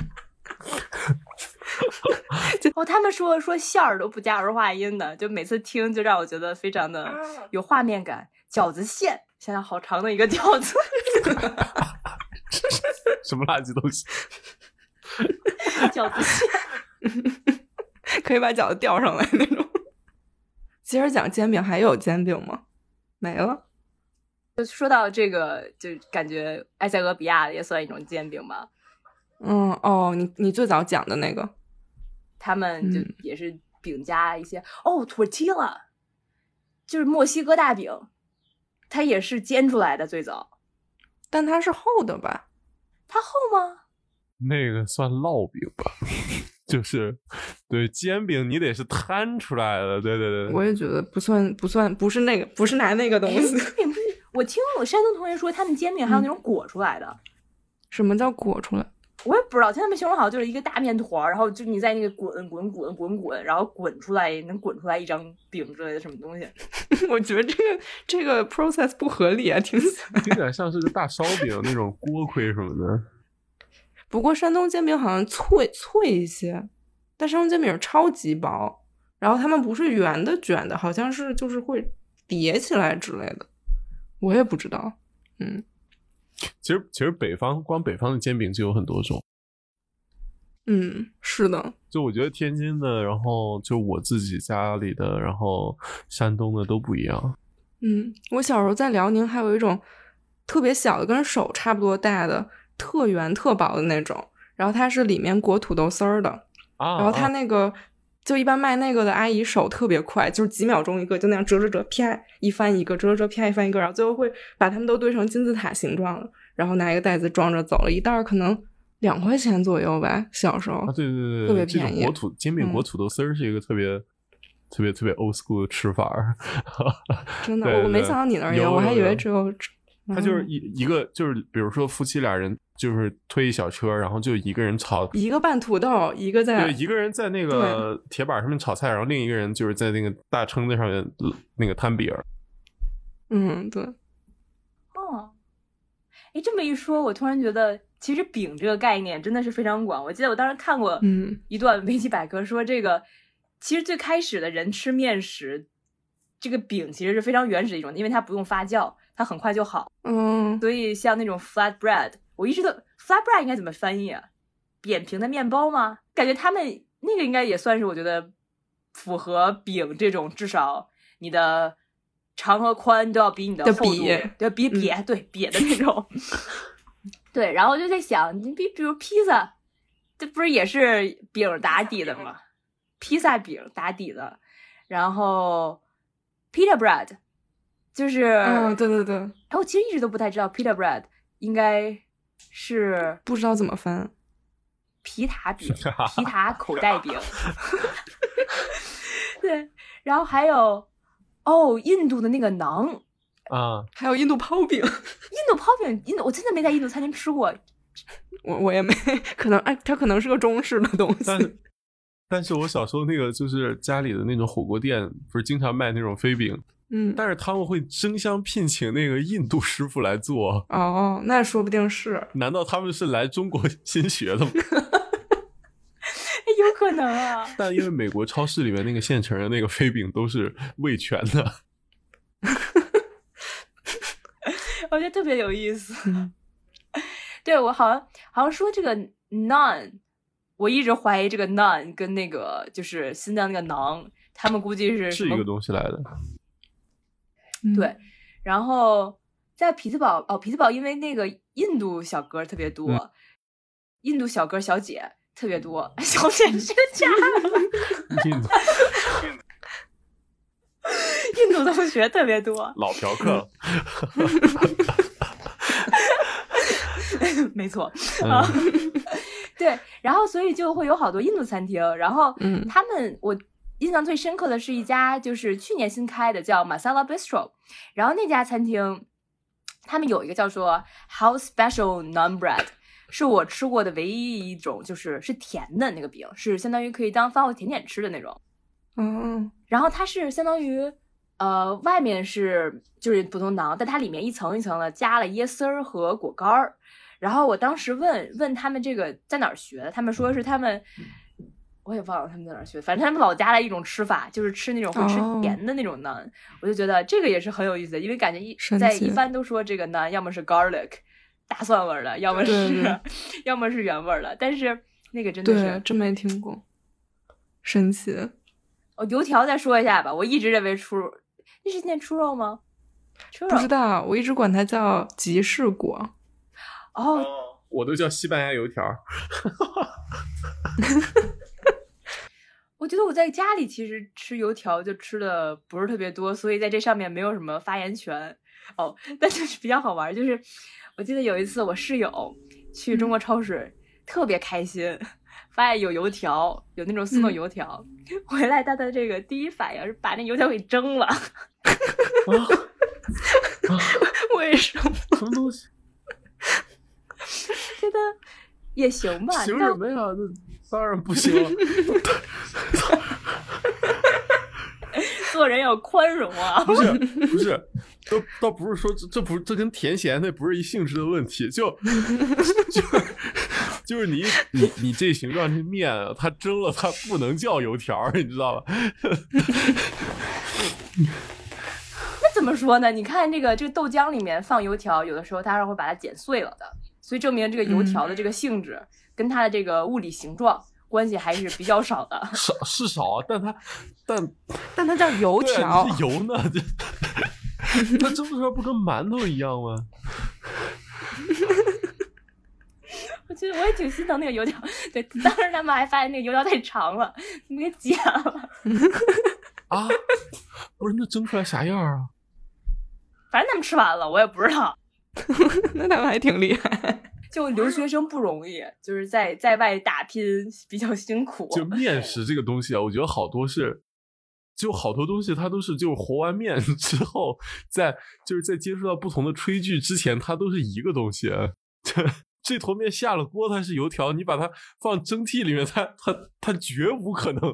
哦，他们说说馅儿都不加儿化音的，就每次听就让我觉得非常的有画面感。饺子馅，想想好长的一个饺子，什么垃圾东西？饺子馅。可以把饺子吊上来那种。接着讲煎饼，还有煎饼吗？没了。就说到这个，就感觉埃塞俄比亚也算一种煎饼吧。嗯，哦，你你最早讲的那个，他们就嗯也是饼加一些、哦，tortilla，就是墨西哥大饼，它也是煎出来的最早。但它是厚的吧？它厚吗？那个算烙饼吧，就是对煎饼，你得是摊出来的。对对对，我也觉得不算，不算，不是那个，不是拿那个东哎，西。也不是。我听我山东同学说，他们煎饼还有嗯那种裹出来的。什么叫裹出来？我也不知道，听他们形容好像就是一个大面团，然后就你在那个滚滚滚滚滚，然后滚出来能滚出来一张饼之类的什么东西。我觉得这个这个 process 不合理啊，听起来。听起来像是个大烧饼那种锅盔什么的。不过山东煎饼好像脆脆一些，但山东煎饼超级薄，然后他们不是圆的卷的，好像是就是会叠起来之类的，我也不知道。嗯，其实其实北方光北方的煎饼就有很多种，嗯，是的，就我觉得天津的，然后就我自己家里的，然后山东的都不一样。嗯，我小时候在辽宁还有一种特别小的，跟手差不多大的，特圆特薄的那种，然后它是里面裹土豆丝儿的，啊，然后它啊那个。就一般卖那个的阿姨手特别快，就是几秒钟一个，就那样折折折，啪一翻一个，折折折，啪一翻一个，然后最后会把它们都堆成金字塔形状了，然后拿一个袋子装着走了，一袋儿可能两块钱左右吧，小时候。啊，对对对对，特别便宜裹土煎饼嗯裹土豆丝儿是一个特别、特别特别 old school 的吃法儿。真的，我我没想到你那儿有，我还以为只有。它就是嗯一一个就是比如说夫妻俩人就是推一小车，然后就一个人炒。一个拌土豆，一个在对，一个人在那个铁板上面炒菜，然后另一个人就是在那个大撑子上面那个摊饼。嗯，对，哦，哎，这么一说，我突然觉得，其实饼这个概念真的是非常广。我记得我当时看过嗯一段维基百科，说这个其实最开始的人吃面食，这个饼其实是非常原始的一种，因为它不用发酵，它很快就好。嗯，所以像那种 flat bread，我一直都 flat bread 应该怎么翻译啊？扁平的面包吗？感觉他们那个应该也算是我觉得符合饼这种，至少你的长和宽都要比你的的厚度瘪对，比瘪、对瘪的那种。对，然后我就在想，你比比如披萨，这不是也是饼打底的吗？披萨饼打底的，然后 pita bread 就是，嗯，对对对，哎，我其实一直都不太知道 pita bread 应该是不知道怎么分。皮塔饼、皮塔口袋饼，对，然后还有哦，印度的那个馕，啊，还有印度泡饼，印度泡饼，印度我真的没在印度餐厅吃过，我我也没，可能哎，它可能是个中式的东但西。但是我小时候那个就是家里的那种火锅店，不是经常卖那种飞饼，嗯，但是他们会争相聘请那个印度师傅来做，哦，那说不定是。难道他们是来中国 新学的吗？哎，有可能啊。但因为美国超市里面那个现成的那个飞饼都是味全的，我觉得特别有意思。嗯对我好像好像说这个 none，我一直怀疑这个 none 跟那个就是新疆那个馕，他们估计是是一个东西来的。嗯。对，然后在匹兹堡哦，匹兹堡因为那个印度小哥特别多，嗯。印度小哥小姐特别多，小姐是个假的，印度印度同学特别多，老。嫖客，没错。嗯，对，然后所以就会有好多印度餐厅，然后嗯。他们我印象最深刻的是一家就是去年新开的叫 Masala Bistro，然后那家餐厅他们有一个叫做 House Special Naan Bread，是我吃过的唯一一种就是是甜的那个饼，是相当于可以当饭后甜点吃的那种。嗯然后它是相当于，呃，外面是就是普通馕，但它里面一层一层的加了椰丝儿和果干儿。然后我当时问问他们这个在哪儿学的，他们说是他们，我也忘了他们在哪儿学的，反正他们老家的一种吃法，就是吃那种会吃哦甜的那种馕。我就觉得这个也是很有意思的，因为感觉一在一般都说这个馕要么是 garlic 大蒜味儿的，要么是对对 要么是原味儿的，但是那个真的是，真没听过，神奇。哦，油条再说一下吧，我一直认为出肉，那是念出肉吗？出肉不知道，我一直管它叫吉士果。哦，我都叫西班牙油条。我觉得我在家里其实吃油条就吃的不是特别多，所以在这上面没有什么发言权。哦，但就是比较好玩，就是我记得有一次我室友去中国超市，特别开心，发现有油条，有那种速冻嗯油条，回来他的这个第一反应是把那油条给蒸了。为什么？什么东西？觉得也行吧，但行什么呀？那当然不行了。做人要宽容啊。不是不是，倒倒不是说这这不是这跟甜咸那不是一性质的问题，就就就是你你你这形状这面啊，它蒸了它不能叫油条儿，你知道吧？那怎么说呢？你看这个这个豆浆里面放油条，有的时候它是会把它剪碎了的，所以证明这个油条的这个性质、跟它的这个物理形状关系还是比较少的。少是少，但它但但它叫油条是油呢，这它蒸出来不跟馒头一样吗？我觉得我也挺心疼那个油条。对，当时他们还发现那个油条太长了，给剪了？啊，不是那蒸出来啥样啊？反正他们吃完了，我也不知道。那他们还挺厉害。就留学生不容易，就是在在外打拼比较辛苦。就面 食这个东西啊，我觉得好多是，就好多东西它都是就是和完面之后，在就是在接触到不同的炊具之前，它都是一个东西。这这坨面下了锅，它是油条，你把它放蒸屉里面，它它它绝无可能。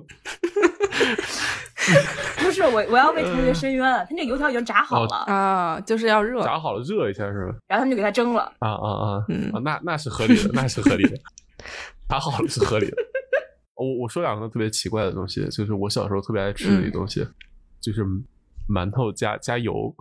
不是我，我要为同学申冤了。他那个油条已经炸好了，啊，就是要热。炸好了热一下是吧？然后他们就给它蒸了。啊啊啊！嗯啊，那那是合理的，那是合理的，炸好了是合理的。我我说两个特别奇怪的东西，就是我小时候特别爱吃的一个东西，就是馒头加加油。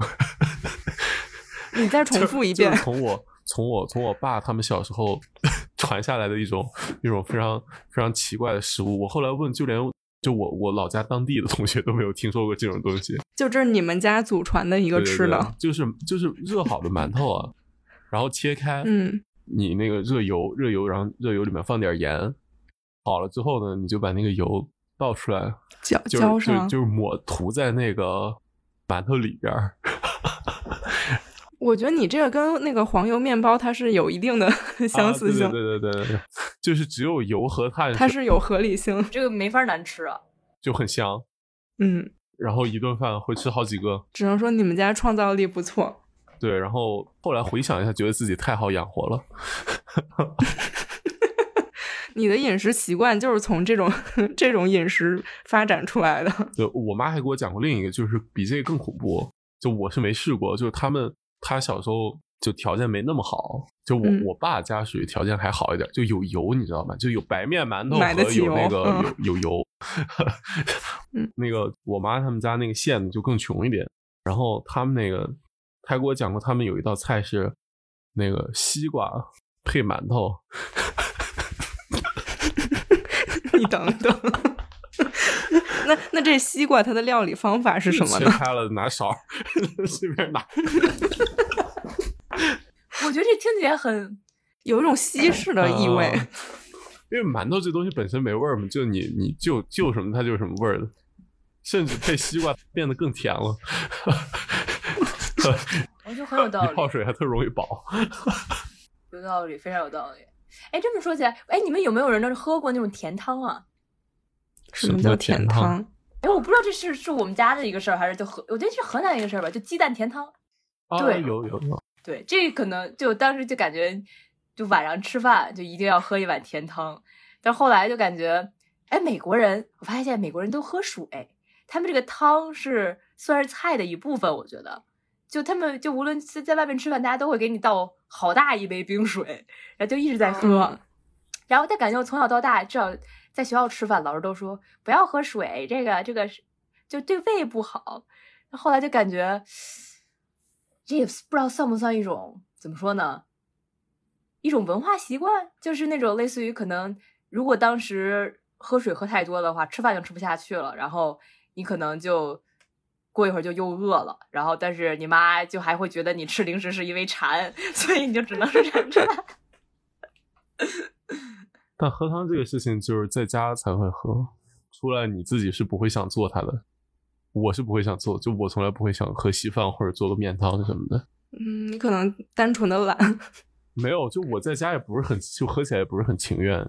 你再重复一遍就是。从我从我从我爸他们小时候 传下来的一种一种非常非常奇怪的食物。我后来问，就连就我我老家当地的同学都没有听说过这种东西。就这是你们家祖传的一个对对对吃的，就是就是热好的馒头啊，然后切开，嗯，你那个热油热油，然后热油里面放点盐，好了之后呢，你就把那个油倒出来，浇就浇上。就是抹涂在那个馒头里边儿。我觉得你这个跟那个黄油面包它是有一定的 相似性，啊、对对对对对对，就是只有油和碳它是有合理性。这个没法难吃啊。就很香，嗯，然后一顿饭会吃好几个。只能说你们家创造力不错。对，然后后来回想一下，觉得自己太好养活了。你的饮食习惯就是从这种这种饮食发展出来的。对我妈还给我讲过另一个，就是比这个更恐怖。就我是没试过，就是他们他小时候就条件没那么好，就我、嗯我爸家属于条件还好一点，就有油，你知道吗？就有白面馒头和有那个、嗯有有油。嗯 那个我妈他们家那个县就更穷一点，然后他们那个他给我讲过，他们有一道菜是那个西瓜配馒头。你等等，那那这西瓜它的料理方法是什么呢？切开了拿勺 随便拿。我觉得这听起来很有一种西式的意味。啊因为馒头这东西本身没味儿嘛，就你你就就什么它就是什么味儿的，甚至配西瓜变得更甜了。我觉得很有道一理，泡水还特容易饱。有道理，非常有道理。哎，这么说起来，哎，你们有没有人能喝过那种甜汤啊？什么叫甜汤？哎，我不知道这是是我们家的一个事儿，还是就河，我觉得是河南一个事儿吧，就鸡蛋甜汤。啊对有有。有，对，这可能就当时就感觉，就晚上吃饭就一定要喝一碗甜汤，但后来就感觉，哎，美国人，我发现美国人都喝水，他们这个汤是算是菜的一部分，我觉得，就他们就无论在在外面吃饭，大家都会给你倒好大一杯冰水，然后就一直在喝，嗯然后但感觉我从小到大，至少在学校吃饭，老师都说不要喝水，这个这个就对胃不好，后来就感觉。这也不知道算不算一种怎么说呢？一种文化习惯，就是那种类似于可能，如果当时喝水喝太多的话，吃饭就吃不下去了，然后你可能就过一会儿就又饿了，然后但是你妈就还会觉得你吃零食是因为馋，所以你就只能忍着。但喝汤这个事情就是在家才会喝，出来你自己是不会想做它的。我是不会想做，就我从来不会想喝稀饭或者做个面汤什么的。嗯，你可能单纯的懒。没有，就我在家也不是很，就喝起来也不是很情愿。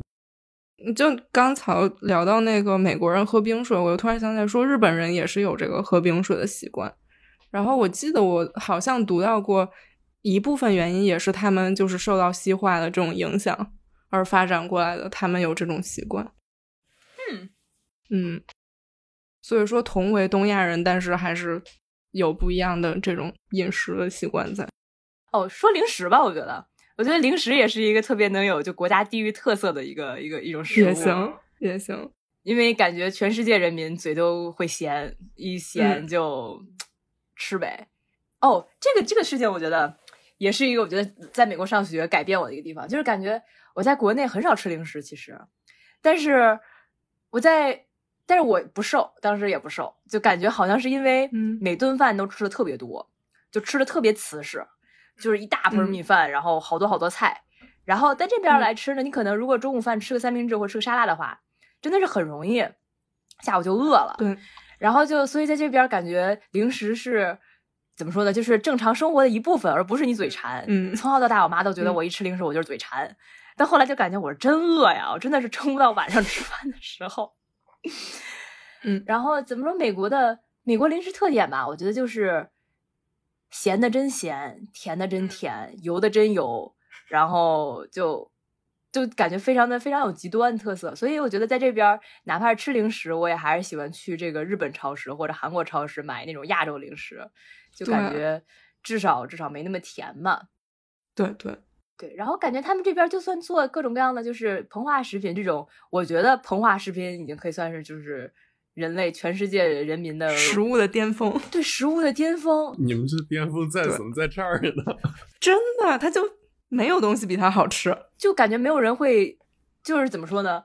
就刚才聊到那个美国人喝冰水，我又突然想起来说，日本人也是有这个喝冰水的习惯。然后我记得我好像读到过一部分原因，也是他们就是受到西化的这种影响而发展过来的，他们有这种习惯。嗯嗯，所以说同为东亚人，但是还是有不一样的这种饮食的习惯在。哦，说零食吧，我觉得，我觉得零食也是一个特别能有就国家地域特色的一个一个一种食物。也行，也行。因为感觉全世界人民嘴都会咸，一咸嗯就吃呗。哦，这个这个事情，我觉得也是一个我觉得在美国上学改变我的一个地方，就是感觉我在国内很少吃零食，其实，但是我在，但是我不瘦，当时也不瘦，就感觉好像是因为嗯。每顿饭都吃的特别多，就吃的特别瓷实，就是一大盆嗯米饭，然后好多好多菜，然后在这边来吃呢，你可能如果中午饭吃个三明治或者吃个沙拉的话，真的是很容易，下午就饿了。对，然后就所以在这边感觉零食是怎么说呢，就是正常生活的一部分，而不是你嘴馋。嗯。从小到大，我妈都觉得嗯。我一吃零食我就是嘴馋，但后来就感觉我是真饿呀，我真的是撑不到晚上吃饭的时候。嗯 然后怎么说？美国的美国零食特点吧，我觉得就是咸的真咸，甜的真甜，油的真油，然后就就感觉非常的非常有极端特色。所以我觉得在这边，哪怕是吃零食，我也还是喜欢去这个日本超市或者韩国超市买那种亚洲零食，就感觉至少至少没那么甜嘛。对对，对，然后感觉他们这边就算做各种各样的就是膨化食品这种，我觉得膨化食品已经可以算是就是人类全世界人民的食物的巅峰，对食物的巅峰。你们这巅峰在怎么在这儿呢？真的，他就没有东西比它好吃。就感觉没有人会，就是怎么说呢？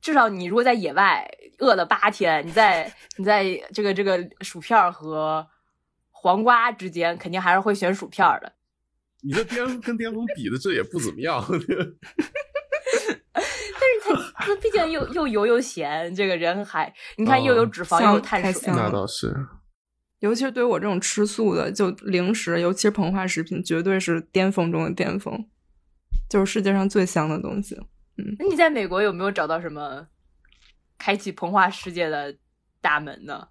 至少你如果在野外饿了八天，你在你在这个这个薯片和黄瓜之间，肯定还是会选薯片的。你这巅跟巅峰比的这也不怎么样。但是它它毕竟又又油又咸，这个人还你看又有脂肪、又有碳水太香，那倒是，尤其是对我这种吃素的，就零食，尤其是膨化食品，绝对是巅峰中的巅峰，就是世界上最香的东西。嗯那你在美国有没有找到什么开启膨化世界的大门呢？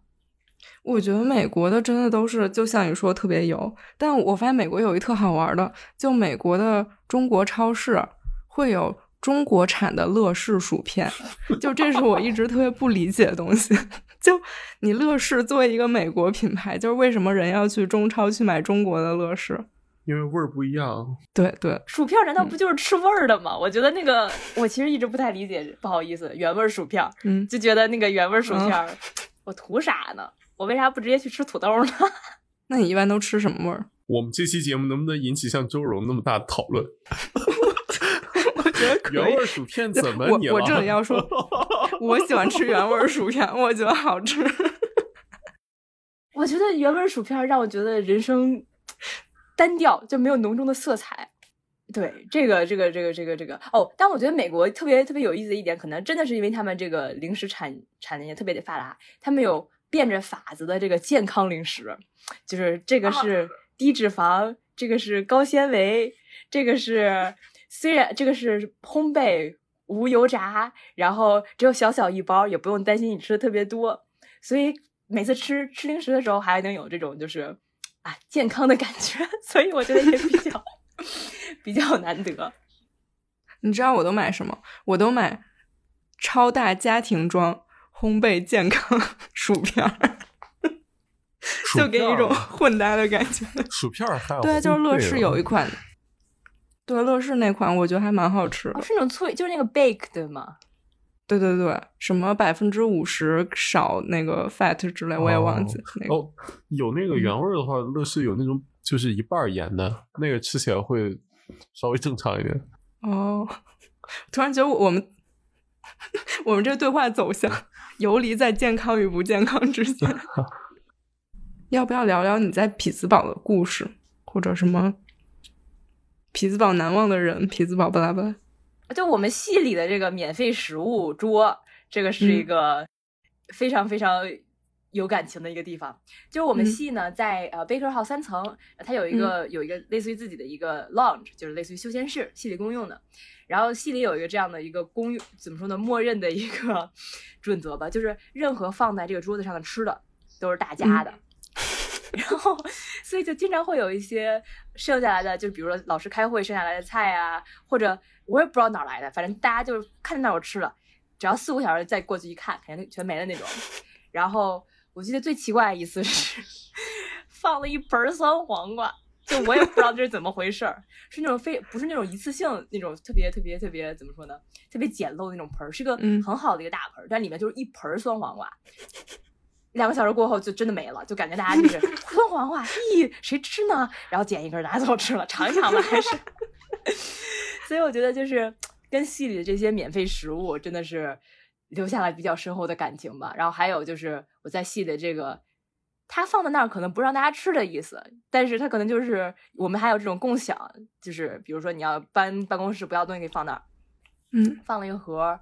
我觉得美国的真的都是，就像你说特别油，但我发现美国有一特好玩的，就美国的中国超市会有中国产的乐事薯片，就这是我一直特别不理解的东西。就你乐事作为一个美国品牌，就是为什么人要去中超去买中国的乐事？因为味儿不一样。对对，薯片难道不就是吃味儿的吗？我觉得那个我其实一直不太理解，不好意思，原味儿薯片嗯，就觉得那个原味儿薯片儿，我图啥呢？我为啥不直接去吃土豆呢？那你一般都吃什么味儿？我们这期节目能不能引起像周荣那么大的讨论？我觉得可以原味。薯片怎么我你了？我这里要说，我喜欢吃原味薯片，我觉得好吃。我觉得原味薯片让我觉得人生单调，就没有浓重的色彩。对，这个这个这个这个这个哦，但我觉得美国特别特别有意思的一点，可能真的是因为他们这个零食产产业特别的发达，他们有变着法子的这个健康零食，就是这个是低脂肪，这个是高纤维，这个是虽然这个是烘焙无油炸，然后只有小小一包，也不用担心你吃的特别多，所以每次吃吃零食的时候还能有这种就是啊健康的感觉，所以我觉得也比较 比较难得。你知道我都买什么？我都买超大家庭装烘焙健康 薯片儿，薯就给你一种混搭的感觉。薯片儿还有对啊，就是乐事啊有一款，对乐事那款我觉得还蛮好吃的哦，。是那种脆，就是那个 bake 对吗？对对对，什么百分之五十少那个 fat 之类，我也忘记那个。哦，有那个原味的话，乐事有那种就是一半儿盐的，那个吃起来会稍微正常一点。哦，突然觉得我们我们这对话走向游离在健康与不健康之间。要不要聊聊你在匹兹堡的故事，或者什么匹兹堡难忘的人？匹兹堡巴拉巴拉。就我们系里的这个免费食物桌，这个是一嗯个非常非常有感情的一个地方。就是我们嗯系呢，在呃 Baker Hall 三层，它有一个、有一个类似于自己的一个 lounge，就是类似于休闲室，系里公用的。然后系里有一个这样的一个公用，怎么说呢？默认的一个准则吧，就是任何放在这个桌子上的吃的都是大家的。然后，所以就经常会有一些剩下来的，就比如说老师开会剩下来的菜啊，或者我也不知道哪儿来的，反正大家就是看见那儿有吃了，只要四五个小时再过去一看，肯定全没了那种。然后我记得最奇怪的一次是放了一盆儿酸黄瓜，就我也不知道这是怎么回事儿，是那种非不是那种一次性那种特别特别特别怎么说呢，特别简陋的那种盆儿，是个嗯很好的一个大盆儿，但里面就是一盆儿酸黄瓜。两个小时过后就真的没了，就感觉大家就是 酸黄瓜，咦，谁吃呢？然后捡一根拿走吃了，尝一尝吧，还是。所以我觉得就是跟戏里的这些免费食物真的是留下了比较深厚的感情吧。然后还有就是我在戏的这个，他放在那儿可能不让大家吃的意思，但是他可能就是我们还有这种共享，就是比如说你要搬办公室，不要东西给放那儿，嗯，放了一盒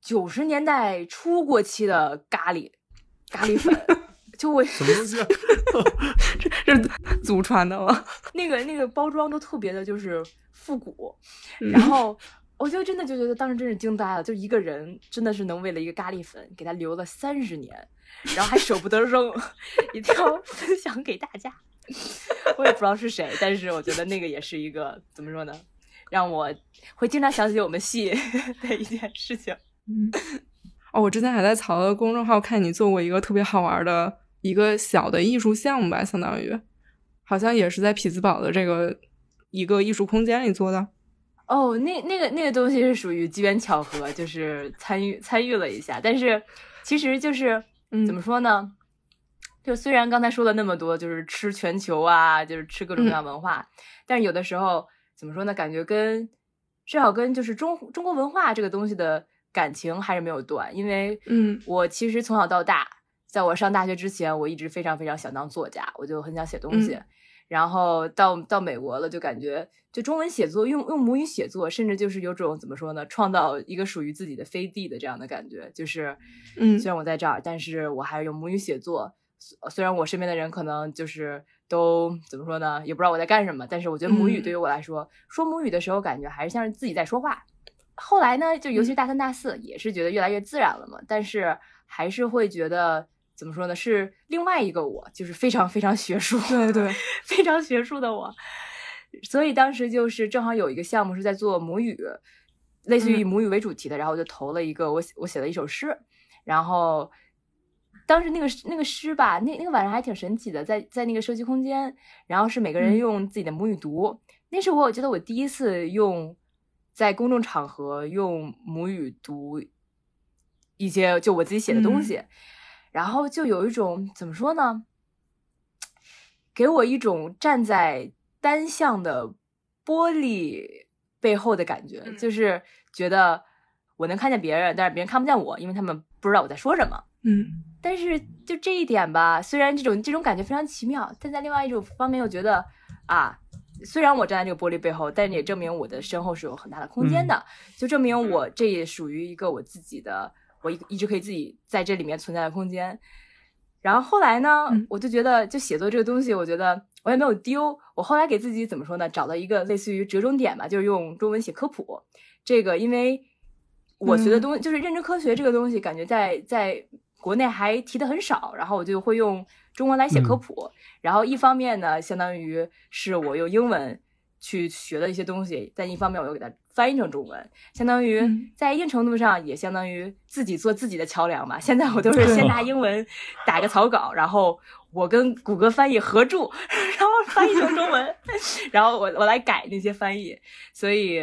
九十年代初过期的咖喱咖喱粉，就我 什么东西啊？这是祖传的吗？那个那个包装都特别的就是复古，嗯然后我就真的就觉得当时真是惊呆了，就一个人真的是能为了一个咖喱粉给他留了三十年，然后还舍不得扔，一定要分享给大家。我也不知道是谁，但是我觉得那个也是一个怎么说呢，让我会经常想起我们系 的一件事情。哦，我之前还在曹的公众号看你做过一个特别好玩的一个小的艺术项目吧，相当于，好像也是在匹兹堡的这个一个艺术空间里做的。哦，那那个那个东西是属于机缘巧合，就是参与参与了一下，但是其实就是嗯。怎么说呢？就虽然刚才说了那么多，就是吃全球啊，就是吃各种各样文化，但是有的时候怎么说呢？感觉跟至少跟就是中中国文化这个东西的感情还是没有断，因为嗯。我其实从小到大，在我上大学之前，我一直非常非常想当作家，我就很想写东西。嗯然后到到美国了，就感觉就中文写作用用母语写作，甚至就是有种怎么说呢，创造一个属于自己的飞地的这样的感觉。就是，嗯虽然我在这儿，但是我还是用母语写作。虽虽然我身边的人可能就是都怎么说呢，也不知道我在干什么，但是我觉得母语嗯对于我来说，说母语的时候感觉还是像是自己在说话。后来呢，就尤其是大三、大四，也是觉得越来越自然了嘛。但是还是会觉得怎么说呢，是另外一个我，就是非常非常学术，对对，非常学术的我。所以当时就是正好有一个项目是在做母语，类似于以母语为主题的，然后我就投了一个我写我写了一首诗，然后当时那个那个诗吧，那那个晚上还挺神奇的，在在那个社区空间，然后是每个人嗯。用自己的母语读，那是我我觉得我第一次用在公众场合用母语读一些就我自己写的东嗯。西，然后就有一种怎么说呢，给我一种站在单向的玻璃背后的感觉，嗯。就是觉得我能看见别人，但是别人看不见我，因为他们不知道我在说什么。嗯。但是就这一点吧，虽然这种这种感觉非常奇妙，但在另外一种方面又觉得啊，虽然我站在这个玻璃背后，但也证明我的身后是有很大的空间的，就证明我这也属于一个我自己的，我一一直可以自己在这里面存在的空间。然后后来呢，嗯我就觉得，就写作这个东西，我觉得我也没有丢。我后来给自己怎么说呢？找到一个类似于折中点吧，就是用中文写科普。这个因为我学的嗯东西、就是认知科学这个东西，感觉在在国内还提的很少，然后我就会用中文来写科嗯普。然后一方面呢，相当于是我用英文去学的一些东西，但一方面我又给它翻译成中文，相当于嗯在一定程度上也相当于自己做自己的桥梁吧。现在我都是先拿英文打个草稿，然后我跟谷歌翻译合著，然后翻译成中文，然后我我来改那些翻译。所以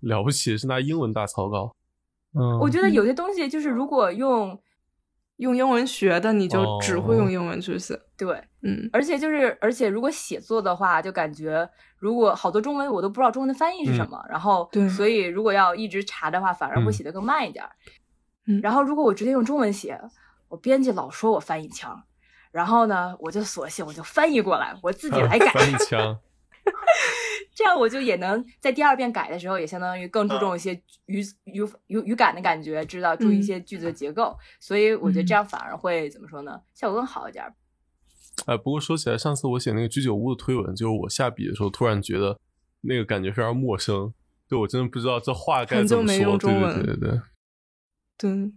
了不起，是拿英文打草稿。嗯，我觉得有些东西就是如果用用英文学的，你就只会哦用英文去写。对，嗯。而且就是，而且如果写作的话，就感觉如果好多中文我都不知道中文的翻译是什么，然后对。所以如果要一直查的话，反而会嗯写得更慢一点儿。嗯。然后如果我直接用中文写，我编辑老说我翻译腔，然后呢，我就索性我就翻译过来，我自己来改，翻译腔。这样我就也能在第二遍改的时候，也相当于更注重一些语语语语感的感觉，知道注意一些句子的结构，所以我觉得这样反而会怎么说呢，效果更好一点儿。哎，不过说起来，上次我写那个居酒屋的推文，就是我下笔的时候，突然觉得那个感觉非常陌生，就我真的不知道这话该怎么说。对对对，对，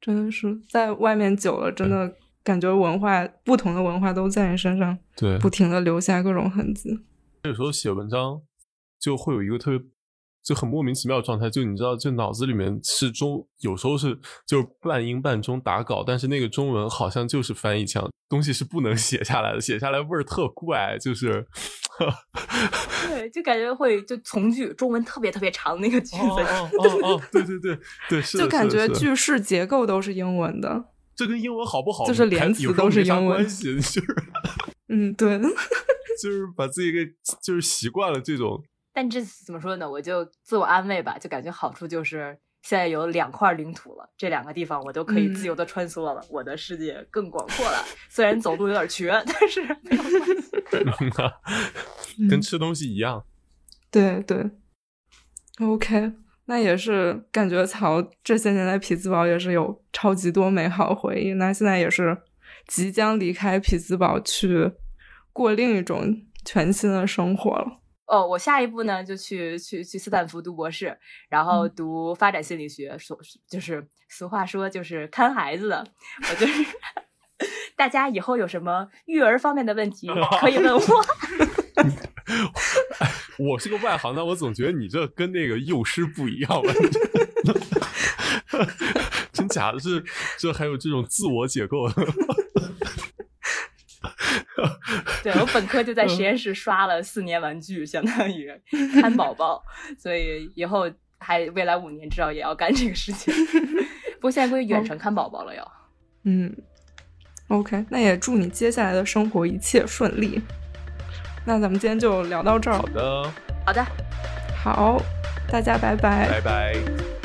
真的是在外面久了，真的感觉文化不同的文化都在你身上对不停的留下各种痕迹。有时候写文章就会有一个特别就很莫名其妙的状态，就你知道，就脑子里面是中，有时候是就半英半中打稿，但是那个中文好像就是翻译腔，东西是不能写下来的，写下来味儿特怪，就是。对，就感觉会就从句，中文特别特别长那个句子。哦哦哦，对对对对，是就感觉句式结构都是英文的。这跟英文好不好，就是连词都是英文关系，就是嗯，对，就是把自己给就是习惯了这种，但这怎么说呢？我就自我安慰吧，就感觉好处就是现在有两块领土了，这两个地方我都可以自由的穿梭了，我的世界更广阔了。虽然走路有点瘸，但是没有关系。跟吃东西一样。对对，OK，那也是感觉曹这些年来匹兹堡也是有超级多美好回忆。那现在也是即将离开匹兹堡去过另一种全新的生活了。哦，我下一步呢就去去去斯坦福读博士，然后嗯读发展心理学，说就是俗话说就是看孩子的，我就是。大家以后有什么育儿方面的问题 可以问我。我是个外行，但我总觉得你这跟那个幼师不一样吧？真假的是，这还有这种自我解构。对我本科就在实验室刷了四年玩具，相当于看宝宝，所以以后还未来五年至少也要干这个事情。不过现在归远程看宝宝了要。嗯，OK，那也祝你接下来的生活一切顺利。那咱们今天就聊到这儿好，的，好的，好，大家拜拜拜拜。